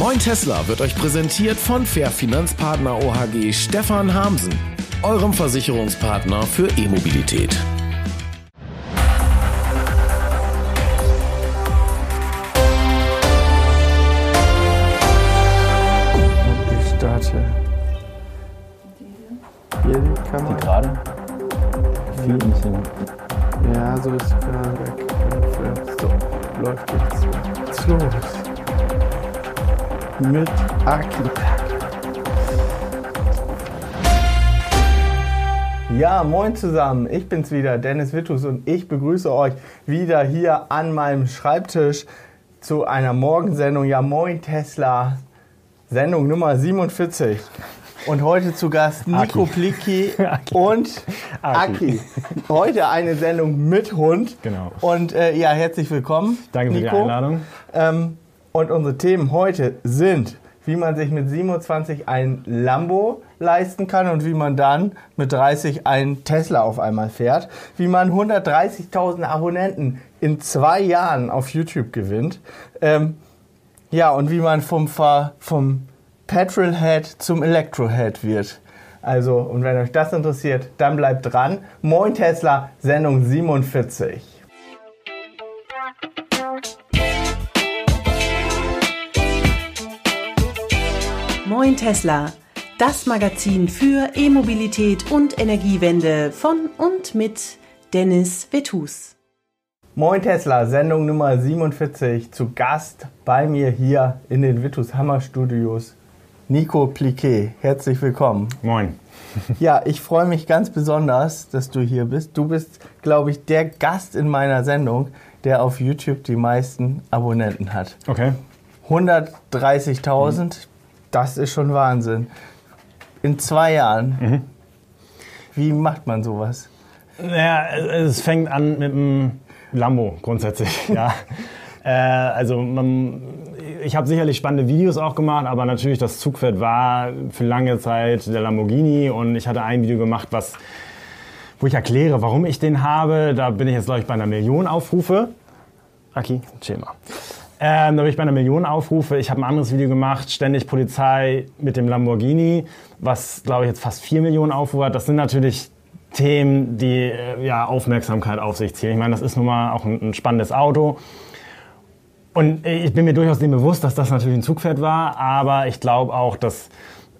Moin Tesla wird euch präsentiert von Fair Finanzpartner OHG Stefan Hamsen, eurem Versicherungspartner für E-Mobilität. Mit Aki. Ja, moin zusammen. Ich bin's wieder, Dennis Wittus, und ich begrüße euch wieder hier an meinem Schreibtisch zu einer Morgensendung. Ja, moin Tesla. Sendung Nummer 47. Und heute zu Gast Nico Aki. Plicki Aki. und Aki. Aki. Heute eine Sendung mit Hund. Genau. Und äh, ja, herzlich willkommen. Danke für die Nico. Einladung. Ähm, und unsere Themen heute sind, wie man sich mit 27 ein Lambo leisten kann und wie man dann mit 30 einen Tesla auf einmal fährt. Wie man 130.000 Abonnenten in zwei Jahren auf YouTube gewinnt. Ähm, ja, und wie man vom, Ver- vom Petrolhead zum Electrohead wird. Also, und wenn euch das interessiert, dann bleibt dran. Moin Tesla, Sendung 47. Moin Tesla, das Magazin für E-Mobilität und Energiewende von und mit Dennis Vetus. Moin Tesla, Sendung Nummer 47. Zu Gast bei mir hier in den Vitus Hammer Studios Nico Pliquet. Herzlich willkommen. Moin. Ja, ich freue mich ganz besonders, dass du hier bist. Du bist, glaube ich, der Gast in meiner Sendung, der auf YouTube die meisten Abonnenten hat. Okay. 130.000, das ist schon Wahnsinn. In zwei Jahren. Wie macht man sowas? Naja, es fängt an mit dem Lambo grundsätzlich. Ja. äh, also man, ich habe sicherlich spannende Videos auch gemacht, aber natürlich das Zugpferd war für lange Zeit der Lamborghini und ich hatte ein Video gemacht, was wo ich erkläre, warum ich den habe. Da bin ich jetzt, glaube ich, bei einer Million Aufrufe. Aki, chill mal. Ähm, da bin ich bei einer Million Aufrufe. Ich habe ein anderes Video gemacht, ständig Polizei mit dem Lamborghini, was, glaube ich, jetzt fast 4 Millionen Aufrufe hat. Das sind natürlich Themen, die äh, ja, Aufmerksamkeit auf sich ziehen. Ich meine, das ist nun mal auch ein, ein spannendes Auto. Und ich bin mir durchaus dem bewusst, dass das natürlich ein Zugpferd war, aber ich glaube auch, dass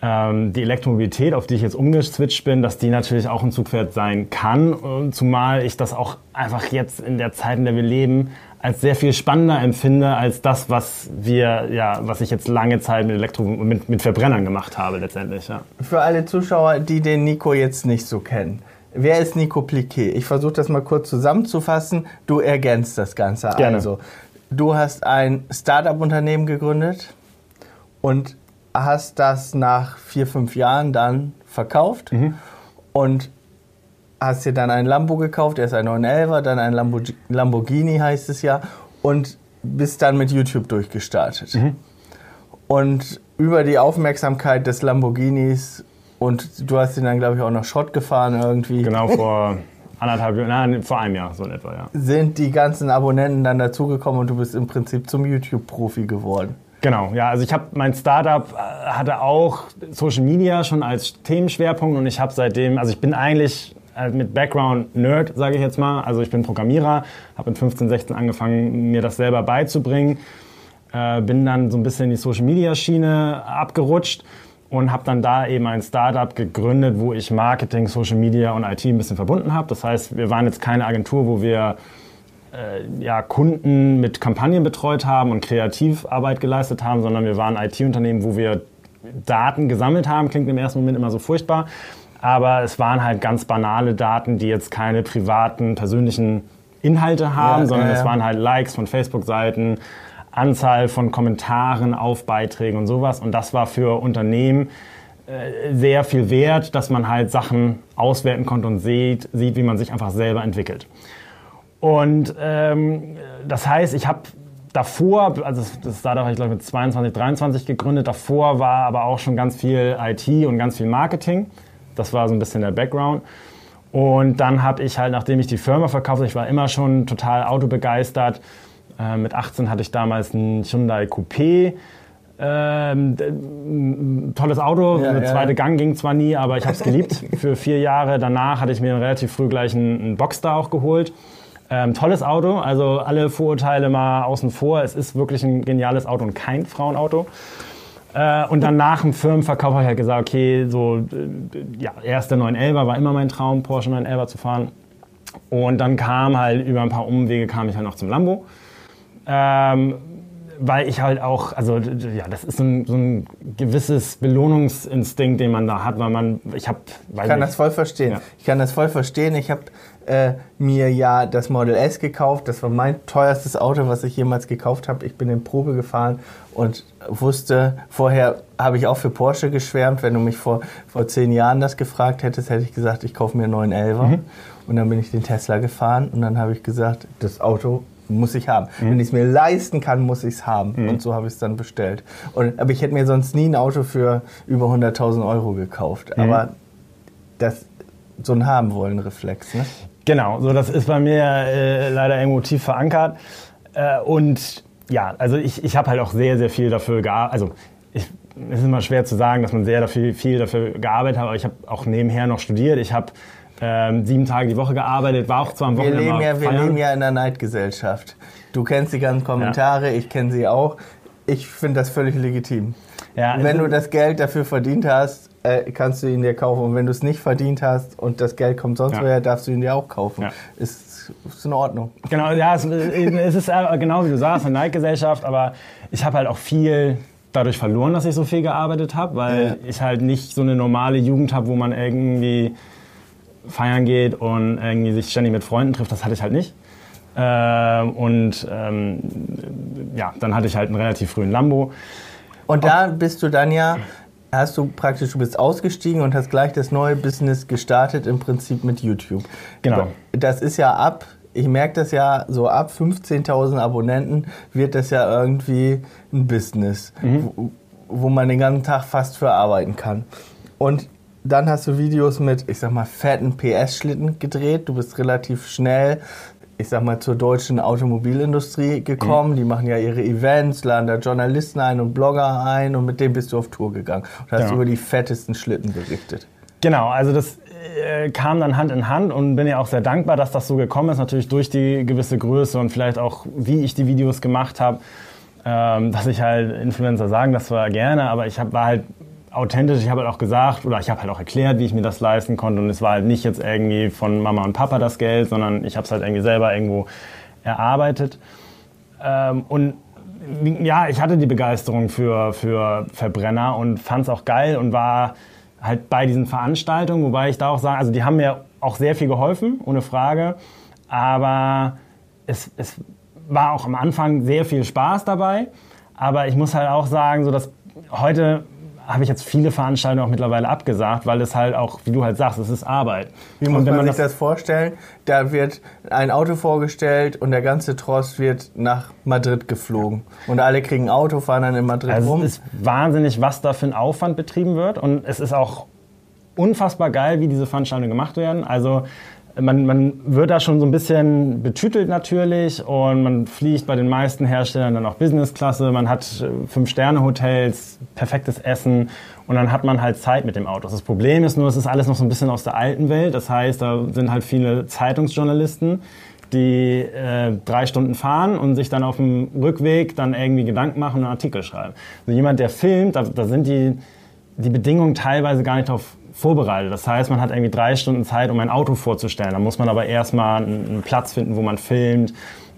ähm, die Elektromobilität, auf die ich jetzt umgeswitcht bin, dass die natürlich auch ein Zugpferd sein kann, zumal ich das auch einfach jetzt in der Zeit, in der wir leben, als sehr viel spannender empfinde als das, was wir, ja, was ich jetzt lange Zeit mit Elektro, mit, mit Verbrennern gemacht habe letztendlich. Ja. Für alle Zuschauer, die den Nico jetzt nicht so kennen. Wer ist Nico Pliquet? Ich versuche das mal kurz zusammenzufassen. Du ergänzt das Ganze. Gerne. Also, du hast ein Startup-Unternehmen gegründet und hast das nach vier, fünf Jahren dann verkauft und hast dir dann ein Lambo gekauft, erst ein 911er, dann ein Lamborg- Lamborghini heißt es ja und bist dann mit YouTube durchgestartet. Und über die Aufmerksamkeit des Lamborghinis und du hast ihn dann, glaube ich, auch noch Schrott gefahren irgendwie, Genau vor anderthalb Jahren, nein, vor einem Jahr so in etwa, ja. sind die ganzen Abonnenten dann dazugekommen und du bist im Prinzip zum YouTube-Profi geworden. Genau, ja, also ich habe mein Startup äh, hatte auch Social Media schon als Themenschwerpunkt und ich habe seitdem, also ich bin eigentlich äh, mit Background Nerd, sage ich jetzt mal, also ich bin Programmierer, habe mit 15, 16 angefangen, mir das selber beizubringen, äh, bin dann so ein bisschen in die Social Media Schiene abgerutscht und habe dann da eben ein Startup gegründet, wo ich Marketing, Social Media und IT ein bisschen verbunden habe. Das heißt, wir waren jetzt keine Agentur, wo wir äh, ja, Kunden mit Kampagnen betreut haben und Kreativarbeit geleistet haben, sondern wir waren IT-Unternehmen, wo wir Daten gesammelt haben. Klingt im ersten Moment immer so furchtbar, aber es waren halt ganz banale Daten, die jetzt keine privaten, persönlichen Inhalte haben, Ja, sondern ja, es waren halt Likes von Facebook-Seiten, Anzahl von Kommentaren auf Beiträgen und sowas. Und das war für Unternehmen äh, sehr viel wert, dass man halt Sachen auswerten konnte und sieht, sieht wie man sich einfach selber entwickelt. Und ähm, das heißt, ich habe davor, also das- das Startup habe ich glaube ich mit 22, 23 gegründet, davor war aber auch schon ganz viel IT und ganz viel Marketing. Das war so ein bisschen der Background. Und dann habe ich halt, nachdem ich die Firma verkauft habe, ich war immer schon total autobegeistert. Äh, mit 18 hatte ich damals einen Hyundai Coupé. Ähm, tolles Auto, Ja, eine ja. zweite Gang ging zwar nie, aber ich habe es geliebt. Für vier Jahre danach hatte ich mir relativ früh gleich einen, einen Boxster auch geholt. Ähm, tolles Auto, also alle Vorurteile mal außen vor. Es ist wirklich ein geniales Auto und kein Frauenauto. Äh, und dann nach dem Firmenverkauf habe ich halt gesagt, okay, so, äh, ja, erst der 911 war immer mein Traum, Porsche 911 zu fahren. Und dann kam halt über ein paar Umwege kam ich halt noch zum Lambo. Ähm, weil ich halt auch, also ja, das ist so ein, so ein gewisses Belohnungsinstinkt, den man da hat, weil man, ich habe, Ich kann das voll verstehen. Ja. Ich kann das voll verstehen. Ich habe äh, mir ja das Model S gekauft. Das war mein teuerstes Auto, was ich jemals gekauft habe. Ich bin in Probe gefahren und wusste, vorher habe ich auch für Porsche geschwärmt. Wenn du mich vor, vor zehn Jahren das gefragt hättest, hätte ich gesagt, ich kaufe mir einen neuen Elfer. Mhm. Und dann bin ich den Tesla gefahren und dann habe ich gesagt, das Auto muss ich haben. Wenn ich es mir leisten kann, muss ich es haben. Und so habe ich es dann bestellt. Und, aber ich hätte mir sonst nie ein Auto für über 100.000 Euro gekauft. Aber das so ein haben wollen Reflex, ne? Genau, so das ist bei mir äh, leider irgendwo tief verankert. Äh, und ja, also ich, ich habe halt auch sehr, sehr viel dafür gearbeitet. Also ich, es ist immer schwer zu sagen, dass man sehr dafür, viel dafür gearbeitet hat, aber ich habe auch nebenher noch studiert. Ich habe ähm, sieben Tage die Woche gearbeitet, war auch zwar am Wir Wochenende leben, mal ja, wir leben ja in einer Neidgesellschaft. Du kennst die ganzen Kommentare, ich kenne sie auch. Ich finde das völlig legitim. Ja, wenn du das Geld dafür verdient hast, äh, kannst du ihn dir kaufen. Und wenn du es nicht verdient hast und das Geld kommt sonst Ja. woher, darfst du ihn dir auch kaufen. Ja. Ist, ist in Ordnung. Genau, ja, es, es ist äh, genau wie du sagst, eine Neidgesellschaft, aber ich habe halt auch viel dadurch verloren, dass ich so viel gearbeitet habe, weil Ja. ich halt nicht so eine normale Jugend habe, wo man irgendwie feiern geht und irgendwie sich ständig mit Freunden trifft. Das hatte ich halt nicht. Ähm, und ähm, ja, dann hatte ich halt einen relativ frühen Lambo. Und da bist du dann ja, hast du praktisch, du bist ausgestiegen und hast gleich das neue Business gestartet, im Prinzip mit YouTube. Genau. Das ist ja ab, ich merke das ja, so ab 15.000 Abonnenten wird das ja irgendwie ein Business, wo, wo man den ganzen Tag fast für arbeiten kann. Und dann hast du Videos mit, ich sag mal, fetten PS-Schlitten gedreht. Du bist relativ schnell, ich sag mal, zur deutschen Automobilindustrie gekommen. Die machen ja ihre Events, laden da Journalisten ein und Blogger ein und mit denen bist du auf Tour gegangen und hast Genau. über die fettesten Schlitten berichtet. Genau, also das äh, kam dann Hand in Hand und bin ja auch sehr dankbar, dass das so gekommen ist. Natürlich durch die gewisse Größe und vielleicht auch, wie ich die Videos gemacht habe. Ähm, dass ich halt Influencer sagen, das war gerne, aber ich hab, war halt authentisch. Ich habe halt auch gesagt oder ich habe halt auch erklärt, wie ich mir das leisten konnte. Und es war halt nicht jetzt irgendwie von Mama und Papa das Geld, sondern ich habe es halt irgendwie selber irgendwo erarbeitet. Ähm, und ja, ich hatte die Begeisterung für, für Verbrenner und fand es auch geil und war halt bei diesen Veranstaltungen, wobei ich da auch sagen, also die haben mir auch sehr viel geholfen, ohne Frage, aber es, es war auch am Anfang sehr viel Spaß dabei, aber ich muss halt auch sagen, so dass heute habe ich jetzt viele Veranstaltungen auch mittlerweile abgesagt, weil es halt auch, wie du halt sagst, es ist Arbeit. Wie muss man, sich das vorstellen? Da wird ein Auto vorgestellt und der ganze Trost wird nach Madrid geflogen. Und alle kriegen ein Auto, fahren dann in Madrid Also rum. es ist wahnsinnig, was da für ein Aufwand betrieben wird. Und es ist auch unfassbar geil, wie diese Veranstaltungen gemacht werden. Also man, man wird da schon so ein bisschen betütelt natürlich und man fliegt bei den meisten Herstellern dann auch Businessklasse. Man hat äh, Fünf-Sterne-Hotels, perfektes Essen und dann hat man halt Zeit mit dem Auto. Das Problem ist nur, es ist alles noch so ein bisschen aus der alten Welt. Das heißt, da sind halt viele Zeitungsjournalisten, die äh, drei Stunden fahren und sich dann auf dem Rückweg dann irgendwie Gedanken machen und einen Artikel schreiben. Also jemand, der filmt, da, da sind die, die Bedingungen teilweise gar nicht darauf vorbereitet. Das heißt, man hat irgendwie drei Stunden Zeit, um ein Auto vorzustellen. Da muss man aber erstmal einen, Platz finden, wo man filmt,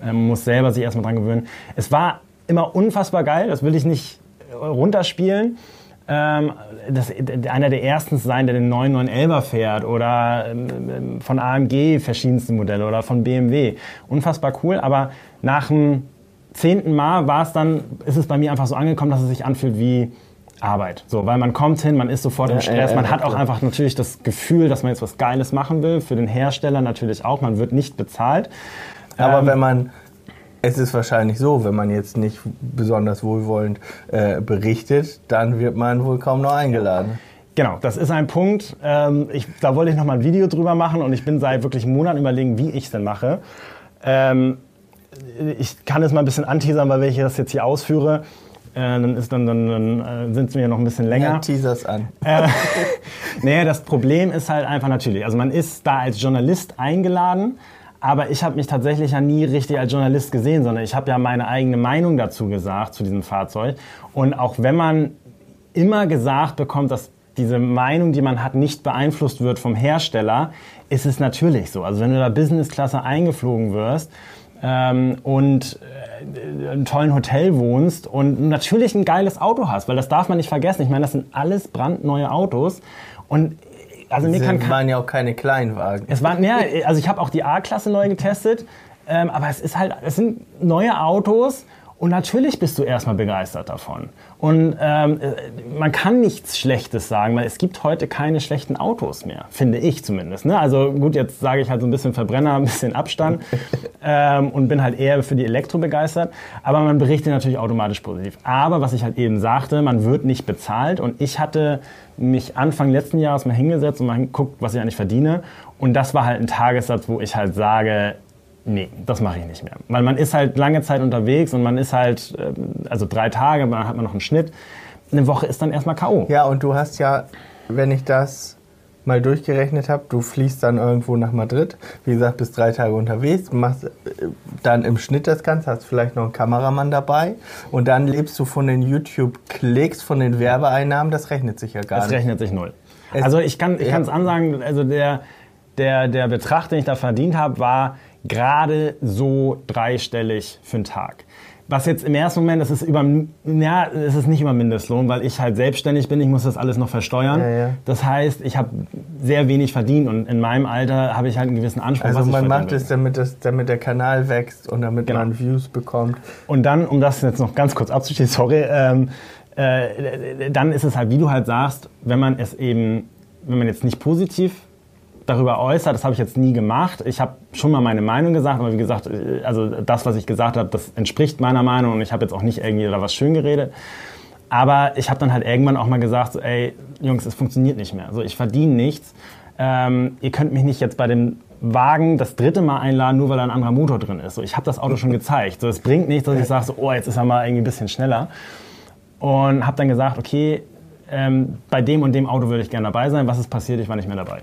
ähm, muss selber sich erstmal dran gewöhnen. Es war immer unfassbar geil, das will ich nicht äh, runterspielen. Ähm, das, einer der ersten sein, der den 9911er fährt oder ähm, von AMG verschiedenste Modelle oder von BMW. Unfassbar cool, aber nach dem zehnten Mal war es dann, ist es bei mir einfach so angekommen, dass es sich anfühlt wie Arbeit. So, weil man kommt hin, man ist sofort im Ja, Stress, ja, man hat auch einfach natürlich das Gefühl, dass man jetzt was Geiles machen will. Für den Hersteller natürlich auch, man wird nicht bezahlt. Aber Ähm, wenn man, es ist wahrscheinlich so, wenn man jetzt nicht besonders wohlwollend äh, berichtet, dann wird man wohl kaum noch eingeladen. Genau, das ist ein Punkt. Ähm, ich, da wollte ich noch mal ein Video drüber machen und ich bin seit wirklich Monaten überlegen, wie ich es denn mache. Ähm, ich kann es mal ein bisschen anteasern, weil wenn ich das jetzt hier ausführe. Äh, dann, ist dann, dann, dann äh, sind wir noch ein bisschen länger. Ja, teasers an. Äh, nee, das Problem ist halt einfach natürlich, also man ist da als Journalist eingeladen, aber ich habe mich tatsächlich ja nie richtig als Journalist gesehen, sondern ich habe ja meine eigene Meinung dazu gesagt, zu diesem Fahrzeug. Und auch wenn man immer gesagt bekommt, dass diese Meinung, die man hat, nicht beeinflusst wird vom Hersteller, ist es natürlich so. Also wenn du da Business-Klasse eingeflogen wirst, ähm, und äh, einem tollen Hotel wohnst und natürlich ein geiles Auto hast, weil das darf man nicht vergessen. Ich meine, das sind alles brandneue Autos und also mir kann waren ja auch keine Kleinwagen. es waren ja, also ich habe auch die A-Klasse neu getestet, ähm, aber es ist halt, es sind neue Autos und natürlich bist du erstmal begeistert davon. Und ähm, äh, man kann nichts Schlechtes sagen, weil es gibt heute keine schlechten Autos mehr, finde ich zumindest. Ne? Also gut, jetzt sage ich halt so ein bisschen Verbrenner, ein bisschen Abstand ähm, und bin halt eher für die Elektro begeistert. Aber man berichtet natürlich automatisch positiv. Aber was ich halt eben sagte, man wird nicht bezahlt und ich hatte mich Anfang letzten Jahres mal hingesetzt und mal geguckt, was ich eigentlich verdiene. Und das war halt ein Tagessatz, wo ich halt sage, nee, das mache ich nicht mehr. Weil man ist halt lange Zeit unterwegs und man ist halt, ähm, also drei Tage, dann hat man noch einen Schnitt. Eine Woche ist dann erstmal K.O. Ja, und du hast ja, wenn ich das mal durchgerechnet habe, du fliegst dann irgendwo nach Madrid, wie gesagt, bist drei Tage unterwegs, machst äh, dann im Schnitt das Ganze, hast vielleicht noch einen Kameramann dabei und dann lebst du von den YouTube-Klicks, von den Werbeeinnahmen, das rechnet sich ja gar Es nicht. rechnet sich null. Es- also ich kann es ja. ansagen, also der, der, der Betrag, den ich da verdient habe, war gerade so dreistellig für einen Tag. Was jetzt im ersten Moment, das ist über, ja, es ist nicht über Mindestlohn, weil ich halt selbstständig bin, ich muss das alles noch versteuern. Ja, ja. Das heißt, ich habe sehr wenig verdient und in meinem Alter habe ich halt einen gewissen Anspruch. Also man macht es, damit, das, damit der Kanal wächst und damit Genau. man Views bekommt. Und dann, um das jetzt noch ganz kurz abzuschließen, sorry, ähm, äh, dann ist es halt, wie du halt sagst, wenn man es eben, wenn man jetzt nicht positiv darüber äußert, das habe ich jetzt nie gemacht. Ich habe schon mal meine Meinung gesagt, aber wie gesagt, äh, also das, was ich gesagt habe, das entspricht meiner Meinung und ich habe jetzt auch nicht irgendwie da was schön geredet. Aber ich habe dann halt irgendwann auch mal gesagt, so, ey, Jungs, es funktioniert nicht mehr. So, ich verdiene nichts. Ähm, ihr könnt mich nicht jetzt bei dem Wagen das dritte Mal einladen, nur weil da ein anderer Motor drin ist. So, ich habe das Auto schon gezeigt. So, es bringt nichts, dass ich sage, so, oh, jetzt ist er mal irgendwie ein bisschen schneller. Und habe dann gesagt, okay, ähm, bei dem und dem Auto würde ich gerne dabei sein. Was ist passiert? Ich war nicht mehr dabei.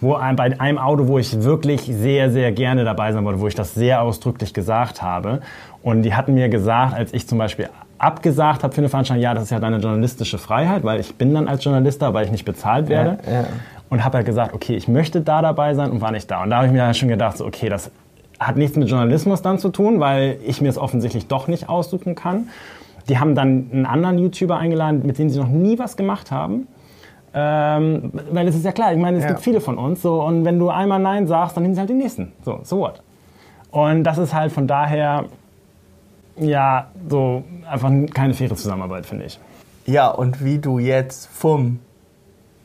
Wo bei einem Auto, wo ich wirklich sehr, sehr gerne dabei sein wollte, wo ich das sehr ausdrücklich gesagt habe. Und die hatten mir gesagt, als ich zum Beispiel abgesagt habe für eine Veranstaltung, ja, das ist ja deine journalistische Freiheit, weil ich bin dann als Journalist da, weil ich nicht bezahlt werde. Ja, ja. Und habe halt gesagt, okay, ich möchte da dabei sein und war nicht da. Und da habe ich mir halt schon gedacht, so, okay, das hat nichts mit Journalismus dann zu tun, weil ich mir es offensichtlich doch nicht aussuchen kann. Die haben dann einen anderen YouTuber eingeladen, mit dem sie noch nie was gemacht haben. Ähm, weil es ist ja klar, ich meine, es Ja. gibt viele von uns. So, und wenn du einmal Nein sagst, dann nehmen sie halt den nächsten. So, so what? Und das ist halt von daher, ja, so einfach keine faire Zusammenarbeit, finde ich. Ja, und wie du jetzt vom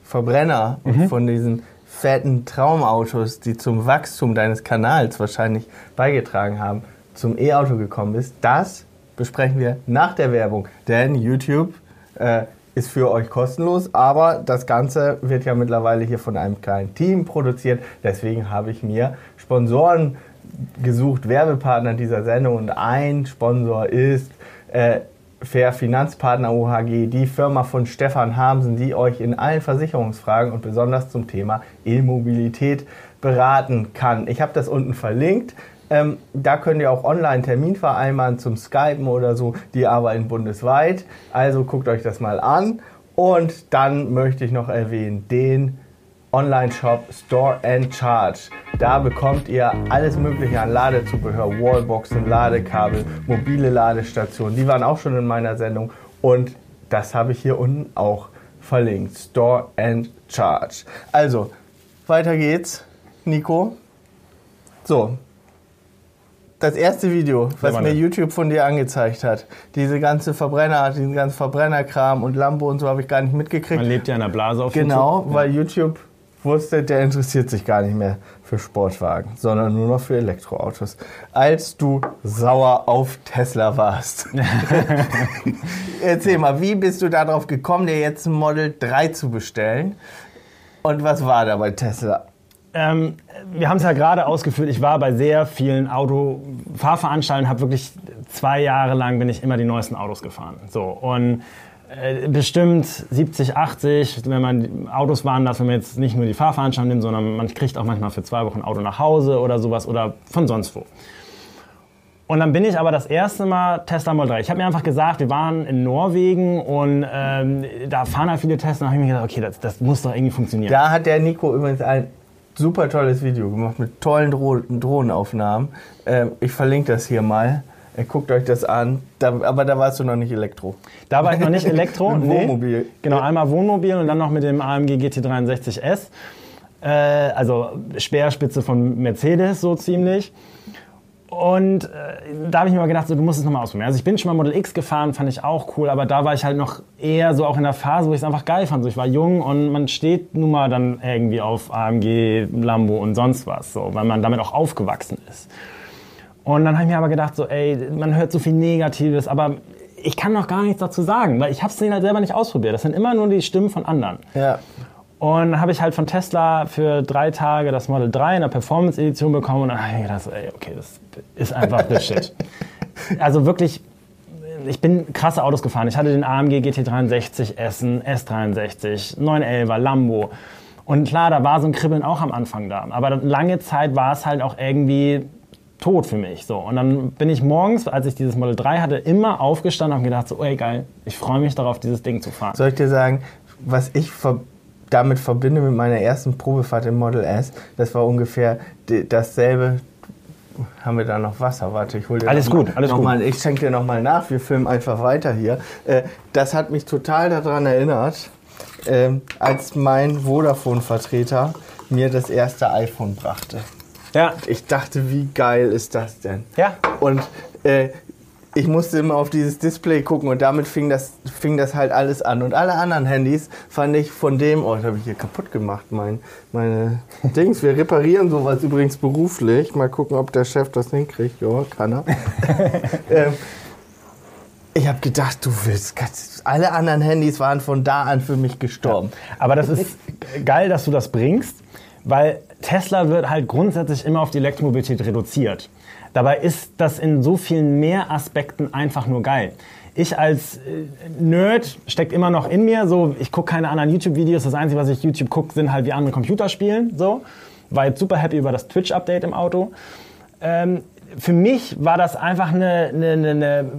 Verbrenner und von diesen fetten Traumautos, die zum Wachstum deines Kanals wahrscheinlich beigetragen haben, zum E-Auto gekommen bist, das besprechen wir nach der Werbung. Denn YouTube äh, ist für euch kostenlos, aber das Ganze wird ja mittlerweile hier von einem kleinen Team produziert. Deswegen habe ich mir Sponsoren gesucht, Werbepartner dieser Sendung und ein Sponsor ist äh, Fair Finanzpartner OHG, die Firma von Stefan Hamsen, die euch in allen Versicherungsfragen und besonders zum Thema E-Mobilität beraten kann. Ich habe das unten verlinkt. Ähm, da könnt ihr auch online Termin vereinbaren zum Skypen oder so. Die arbeiten bundesweit. Also guckt euch das mal an. Und dann möchte ich noch erwähnen, den Online-Shop Store and Charge. Da bekommt ihr alles Mögliche an Ladezubehör, Wallboxen, Ladekabel, mobile Ladestationen. Die waren auch schon in meiner Sendung und das habe ich hier unten auch verlinkt. Store and Charge. Also, weiter geht's, Nico. So. Das erste Video, was mir YouTube von dir angezeigt hat, diese ganze Verbrenner, diesen ganzen Verbrennerkram und Lambo und so habe ich gar nicht mitgekriegt. Man lebt ja in einer Blase auf Genau, YouTube. weil YouTube wusste, der interessiert sich gar nicht mehr für Sportwagen, sondern nur noch für Elektroautos. Als du sauer auf Tesla warst. Erzähl mal, wie bist du darauf gekommen, dir jetzt ein Model 3 zu bestellen? Und was war da bei Tesla? Ähm, wir haben es ja gerade ausgeführt. Ich war bei sehr vielen Autofahrveranstaltungen, habe wirklich zwei Jahre lang bin ich immer die neuesten Autos gefahren. So und äh, bestimmt 70, 80, wenn man Autos waren das, wenn man jetzt nicht nur die Fahrveranstaltung nimmt, sondern man kriegt auch manchmal für zwei Wochen ein Auto nach Hause oder sowas oder von sonst wo. Und dann bin ich aber das erste Mal Tesla Model 3. Ich habe mir einfach gesagt, wir waren in Norwegen und ähm, da fahren halt viele Tesla. Und habe ich mir gedacht, okay, das, das muss doch irgendwie funktionieren. Da hat der Nico übrigens ein super tolles Video gemacht mit tollen Dro Drohnenaufnahmen. Ähm, ich verlinke das hier mal. Äh, guckt euch das an. Da, aber da warst du noch nicht Elektro. Da war ich noch nicht Elektro. Mit Wohnmobil. Genau, einmal Wohnmobil und dann noch mit dem AMG GT63S. Äh, also Speerspitze von Mercedes so ziemlich. Und äh, da habe ich mir mal gedacht, so, du musst es nochmal ausprobieren. Also ich bin schon mal Model X gefahren, fand ich auch cool, aber da war ich halt noch eher so auch in der Phase, wo ich es einfach geil fand. So, ich war jung und man steht nun mal dann irgendwie auf AMG, Lambo und sonst was, so, weil man damit auch aufgewachsen ist. Und dann habe ich mir aber gedacht, so, ey, man hört so viel Negatives, aber ich kann noch gar nichts dazu sagen, weil ich habe es halt selber nicht ausprobiert. Das sind immer nur die Stimmen von anderen. Ja. Und habe ich halt von Tesla für drei Tage das Model 3 in der Performance-Edition bekommen und dann habe ich gedacht, ey, okay, das ist einfach the shit. Also wirklich, ich bin krasse Autos gefahren. Ich hatte den AMG GT63 Essen, S63, 911er, Lambo. Und klar, da war so ein Kribbeln auch am Anfang da. Aber lange Zeit war es halt auch irgendwie tot für mich. So. Und dann bin ich morgens, als ich dieses Model 3 hatte, immer aufgestanden und gedacht, so, ey geil, ich freue mich darauf, dieses Ding zu fahren. Soll ich dir sagen, was ich ver damit verbinde mit meiner ersten Probefahrt im Model S, das war ungefähr dasselbe. Haben wir da noch Wasser? Warte, ich hole dir alles gut, mal, alles gut. Mal, ich schenke dir noch mal nach. Wir filmen einfach weiter hier. Äh, das hat mich total daran erinnert, äh, als mein Vodafone-Vertreter mir das erste iPhone brachte. Ja. Ich dachte, wie geil ist das denn? Ja. Und äh, ich musste immer auf dieses Display gucken und damit fing das, fing das halt alles an. Und alle anderen Handys fand ich von dem, oh, das habe ich hier kaputt gemacht, mein, meine Dings. Wir reparieren sowas übrigens beruflich. Mal gucken, ob der Chef das hinkriegt. Ja, kann er. ähm, ich habe gedacht, du willst, alle anderen Handys waren von da an für mich gestorben. Ja, aber das ist geil, dass du das bringst, weil Tesla wird halt grundsätzlich immer auf die Elektromobilität reduziert. Dabei ist das in so vielen mehr Aspekten einfach nur geil. Ich als äh, Nerd steckt immer noch in mir, so ich gucke keine anderen YouTube-Videos. Das Einzige, was ich YouTube gucke, sind halt wie andere Computerspielen. So war jetzt super happy über das Twitch-Update im Auto. Ähm, für mich war das einfach eine, eine, eine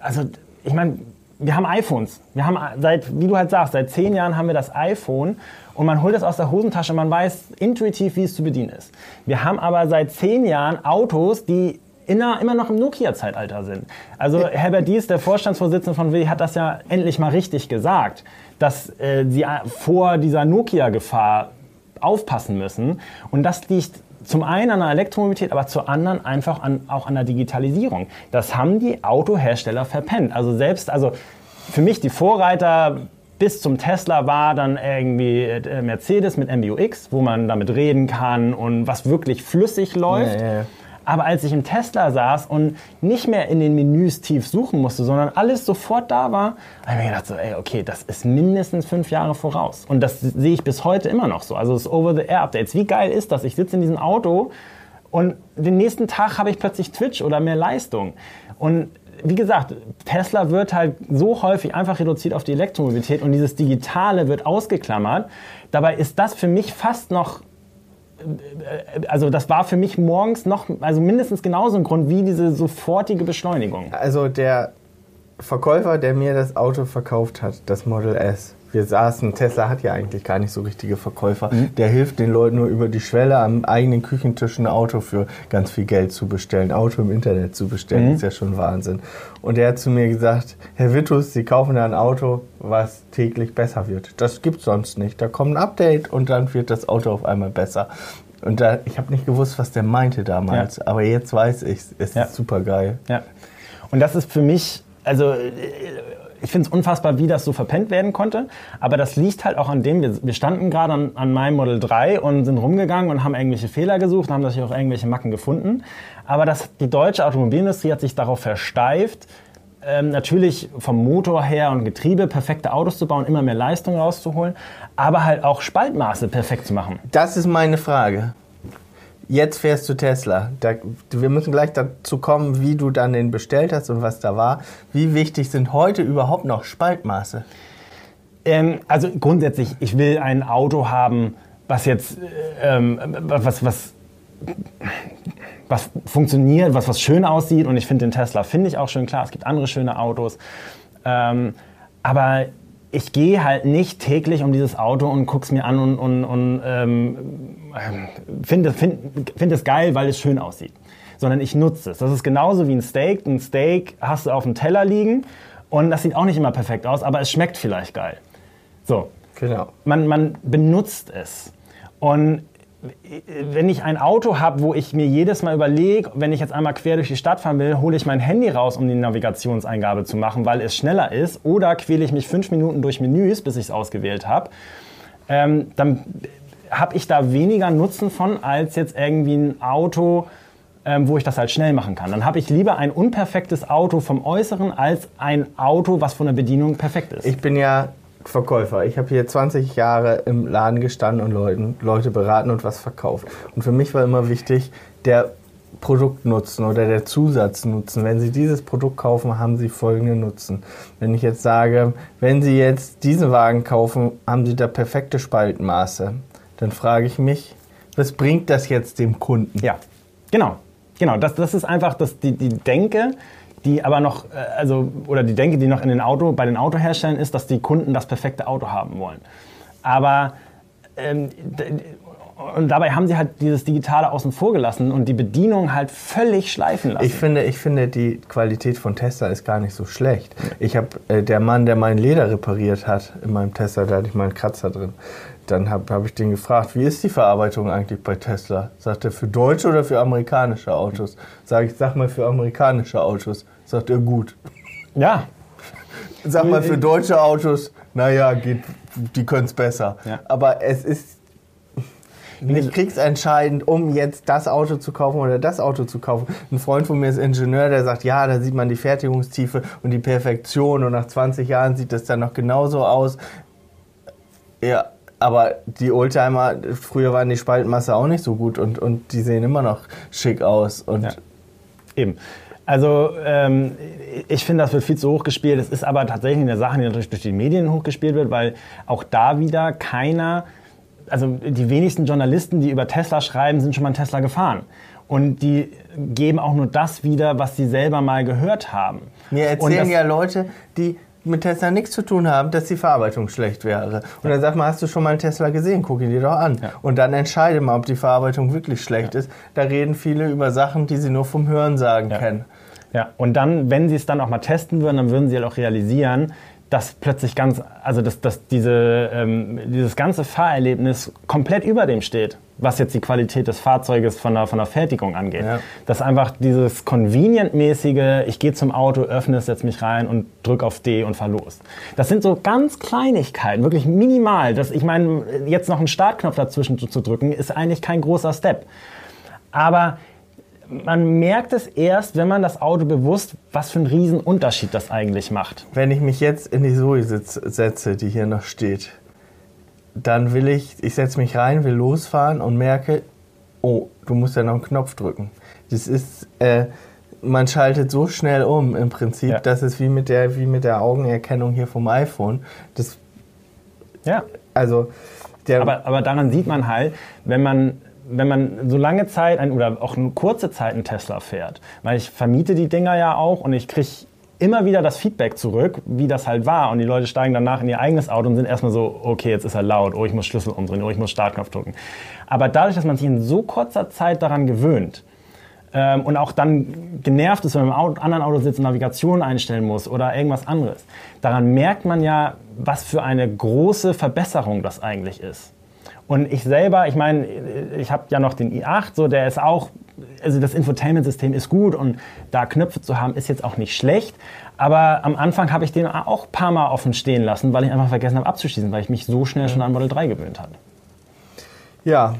also ich meine, wir haben iPhones. Wir haben seit, wie du halt sagst, seit zehn Jahren haben wir das iPhone und man holt es aus der Hosentasche, man weiß intuitiv, wie es zu bedienen ist. Wir haben aber seit zehn Jahren Autos, die der, immer noch im Nokia-Zeitalter sind. Also Herbert Dies, der Vorstandsvorsitzende von W, hat das ja endlich mal richtig gesagt, dass äh, sie vor dieser Nokia-Gefahr aufpassen müssen. Und das liegt zum einen an der Elektromobilität, aber zum anderen einfach an, auch an der Digitalisierung. Das haben die Autohersteller verpennt. Also selbst, also für mich die Vorreiter bis zum Tesla war dann irgendwie äh, Mercedes mit MBUX, wo man damit reden kann und was wirklich flüssig läuft. Ja, ja, ja. Aber als ich im Tesla saß und nicht mehr in den Menüs tief suchen musste, sondern alles sofort da war, habe ich mir gedacht, so, ey, okay, das ist mindestens fünf Jahre voraus. Und das sehe ich bis heute immer noch so. Also das Over-the-Air-Updates. Wie geil ist das? Ich sitze in diesem Auto und den nächsten Tag habe ich plötzlich Twitch oder mehr Leistung. Und wie gesagt, Tesla wird halt so häufig einfach reduziert auf die Elektromobilität und dieses Digitale wird ausgeklammert. Dabei ist das für mich fast noch also das war für mich morgens noch, also mindestens genauso ein Grund wie diese sofortige Beschleunigung. Also der Verkäufer, der mir das Auto verkauft hat, das Model S, wir saßen, Tesla hat ja eigentlich gar nicht so richtige Verkäufer, mhm. der hilft den Leuten nur über die Schwelle am eigenen Küchentisch ein Auto für ganz viel Geld zu bestellen, Auto im Internet zu bestellen, mhm. ist ja schon Wahnsinn. Und er hat zu mir gesagt, Herr Wittus, Sie kaufen da ein Auto, was täglich besser wird. Das gibt's sonst nicht. Da kommt ein Update und dann wird das Auto auf einmal besser. Und da, ich habe nicht gewusst, was der meinte damals, ja. aber jetzt weiß ich, es ja. ist super geil. Ja. Und das ist für mich, also ich finde es unfassbar, wie das so verpennt werden konnte. Aber das liegt halt auch an dem, wir, wir standen gerade an, an, meinem Model 3 und sind rumgegangen und haben irgendwelche Fehler gesucht und haben natürlich auch irgendwelche Macken gefunden. Aber das, die deutsche Automobilindustrie hat sich darauf versteift, ähm, natürlich vom Motor her und Getriebe perfekte Autos zu bauen, immer mehr Leistung rauszuholen, aber halt auch Spaltmaße perfekt zu machen. Das ist meine Frage. Jetzt fährst du Tesla. Da, wir müssen gleich dazu kommen, wie du dann den bestellt hast und was da war. Wie wichtig sind heute überhaupt noch Spaltmaße? Ähm, also grundsätzlich, ich will ein Auto haben, was jetzt ähm, was, was, was funktioniert, was, was schön aussieht. Und ich finde den Tesla, finde ich auch schön. Klar, es gibt andere schöne Autos. Ähm, aber ich gehe halt nicht täglich um dieses Auto und gucke es mir an und, und, und ähm, finde find, find es geil, weil es schön aussieht. Sondern ich nutze es. Das ist genauso wie ein Steak. Ein Steak hast du auf dem Teller liegen und das sieht auch nicht immer perfekt aus, aber es schmeckt vielleicht geil. So. Genau. Man, man benutzt es. Und wenn ich ein Auto habe, wo ich mir jedes Mal überlege, wenn ich jetzt einmal quer durch die Stadt fahren will, hole ich mein Handy raus, um die Navigationseingabe zu machen, weil es schneller ist, oder quäle ich mich fünf Minuten durch Menüs, bis ich es ausgewählt habe, ähm, dann habe ich da weniger Nutzen von als jetzt irgendwie ein Auto, ähm, wo ich das halt schnell machen kann. Dann habe ich lieber ein unperfektes Auto vom Äußeren als ein Auto, was von der Bedienung perfekt ist. Ich bin ja Verkäufer. Ich habe hier 20 Jahre im Laden gestanden und Leuten, Leute beraten und was verkauft. Und für mich war immer wichtig, der Produktnutzen oder der Zusatznutzen. Wenn Sie dieses Produkt kaufen, haben Sie folgenden Nutzen. Wenn ich jetzt sage, wenn Sie jetzt diesen Wagen kaufen, haben Sie da perfekte Spaltmaße, dann frage ich mich, was bringt das jetzt dem Kunden? Ja, genau. Genau, das, das ist einfach das, die, die Denke, die aber noch, äh, also, oder die Denke, die noch in den Auto, bei den Autoherstellern ist, dass die Kunden das perfekte Auto haben wollen. Aber ähm, und dabei haben sie halt dieses Digitale außen vor gelassen und die Bedienung halt völlig schleifen lassen. Ich finde, ich finde die Qualität von Tesla ist gar nicht so schlecht. Ich habe äh, der Mann, der mein Leder repariert hat in meinem Tesla, da hatte ich mal einen Kratzer drin. Dann habe hab ich den gefragt, wie ist die Verarbeitung eigentlich bei Tesla? Sagt er für deutsche oder für amerikanische Autos? Sag ich, sag mal für amerikanische Autos. Sagt er gut. Ja. Sag mal für deutsche Autos, naja, geht, die können es besser. Ja. Aber es ist nicht kriegsentscheidend, um jetzt das Auto zu kaufen oder das Auto zu kaufen. Ein Freund von mir ist Ingenieur, der sagt, ja, da sieht man die Fertigungstiefe und die Perfektion und nach 20 Jahren sieht das dann noch genauso aus. Ja, aber die Oldtimer, früher waren die Spaltmasse auch nicht so gut und, und die sehen immer noch schick aus. Und ja. Eben. Also ähm, ich finde, das wird viel zu hoch gespielt. Es ist aber tatsächlich eine Sache, die natürlich durch die Medien hochgespielt wird, weil auch da wieder keiner also die wenigsten Journalisten, die über Tesla schreiben, sind schon mal Tesla gefahren. Und die geben auch nur das wieder, was sie selber mal gehört haben. Mir erzählen ja Leute, die mit Tesla nichts zu tun haben, dass die Verarbeitung schlecht wäre. Und dann sagt man, hast du schon mal einen Tesla gesehen? Guck ihn dir doch an. Ja. Und dann entscheide mal, ob die Verarbeitung wirklich schlecht Ja. ist. Da reden viele über Sachen, die sie nur vom Hörensagen Ja. kennen. Ja, und dann, wenn sie es dann auch mal testen würden, dann würden sie halt auch realisieren, dass plötzlich ganz, also dass, dass diese, ähm, dieses ganze Fahrerlebnis komplett über dem steht, was jetzt die Qualität des Fahrzeuges von der, von der Fertigung angeht. Ja. Dass einfach dieses convenient-mäßige, ich gehe zum Auto, öffne es, setze mich rein und drücke auf D und fahr los. Das sind so ganz Kleinigkeiten, wirklich minimal. Das, ich meine, jetzt noch einen Startknopf dazwischen zu, zu drücken, ist eigentlich kein großer Step. Aber man merkt es erst, wenn man das Auto bewusst, was für einen riesen Unterschied das eigentlich macht. Wenn ich mich jetzt in die Zoe sitz, setze, die hier noch steht, dann will ich, ich setze mich rein, will losfahren und merke, oh, du musst ja noch einen Knopf drücken. Das ist, äh, man schaltet so schnell um im Prinzip, Ja. das ist wie mit der, wie mit der Augenerkennung hier vom iPhone. Das, Ja. also, Aber, aber daran sieht man halt, wenn man, wenn man so lange Zeit ein, oder auch eine kurze Zeit einen Tesla fährt, weil ich vermiete die Dinger ja auch und ich kriege immer wieder das Feedback zurück, wie das halt war. Und die Leute steigen danach in ihr eigenes Auto und sind erstmal so, okay, jetzt ist er laut, oh, ich muss Schlüssel umdrehen, oh, ich muss Startknopf drücken. Aber dadurch, dass man sich in so kurzer Zeit daran gewöhnt, ähm, und auch dann genervt ist, wenn man im Auto, anderen Auto sitzt und Navigation einstellen muss oder irgendwas anderes. Daran merkt man ja, was für eine große Verbesserung das eigentlich ist. Und ich selber, ich meine, ich habe ja noch den i8, so der ist auch, also das Infotainment-System ist gut und da Knöpfe zu haben, ist jetzt auch nicht schlecht. Aber am Anfang habe ich den auch ein paar Mal offen stehen lassen, weil ich einfach vergessen habe abzuschließen, weil ich mich so schnell schon an Model 3 gewöhnt habe. ja.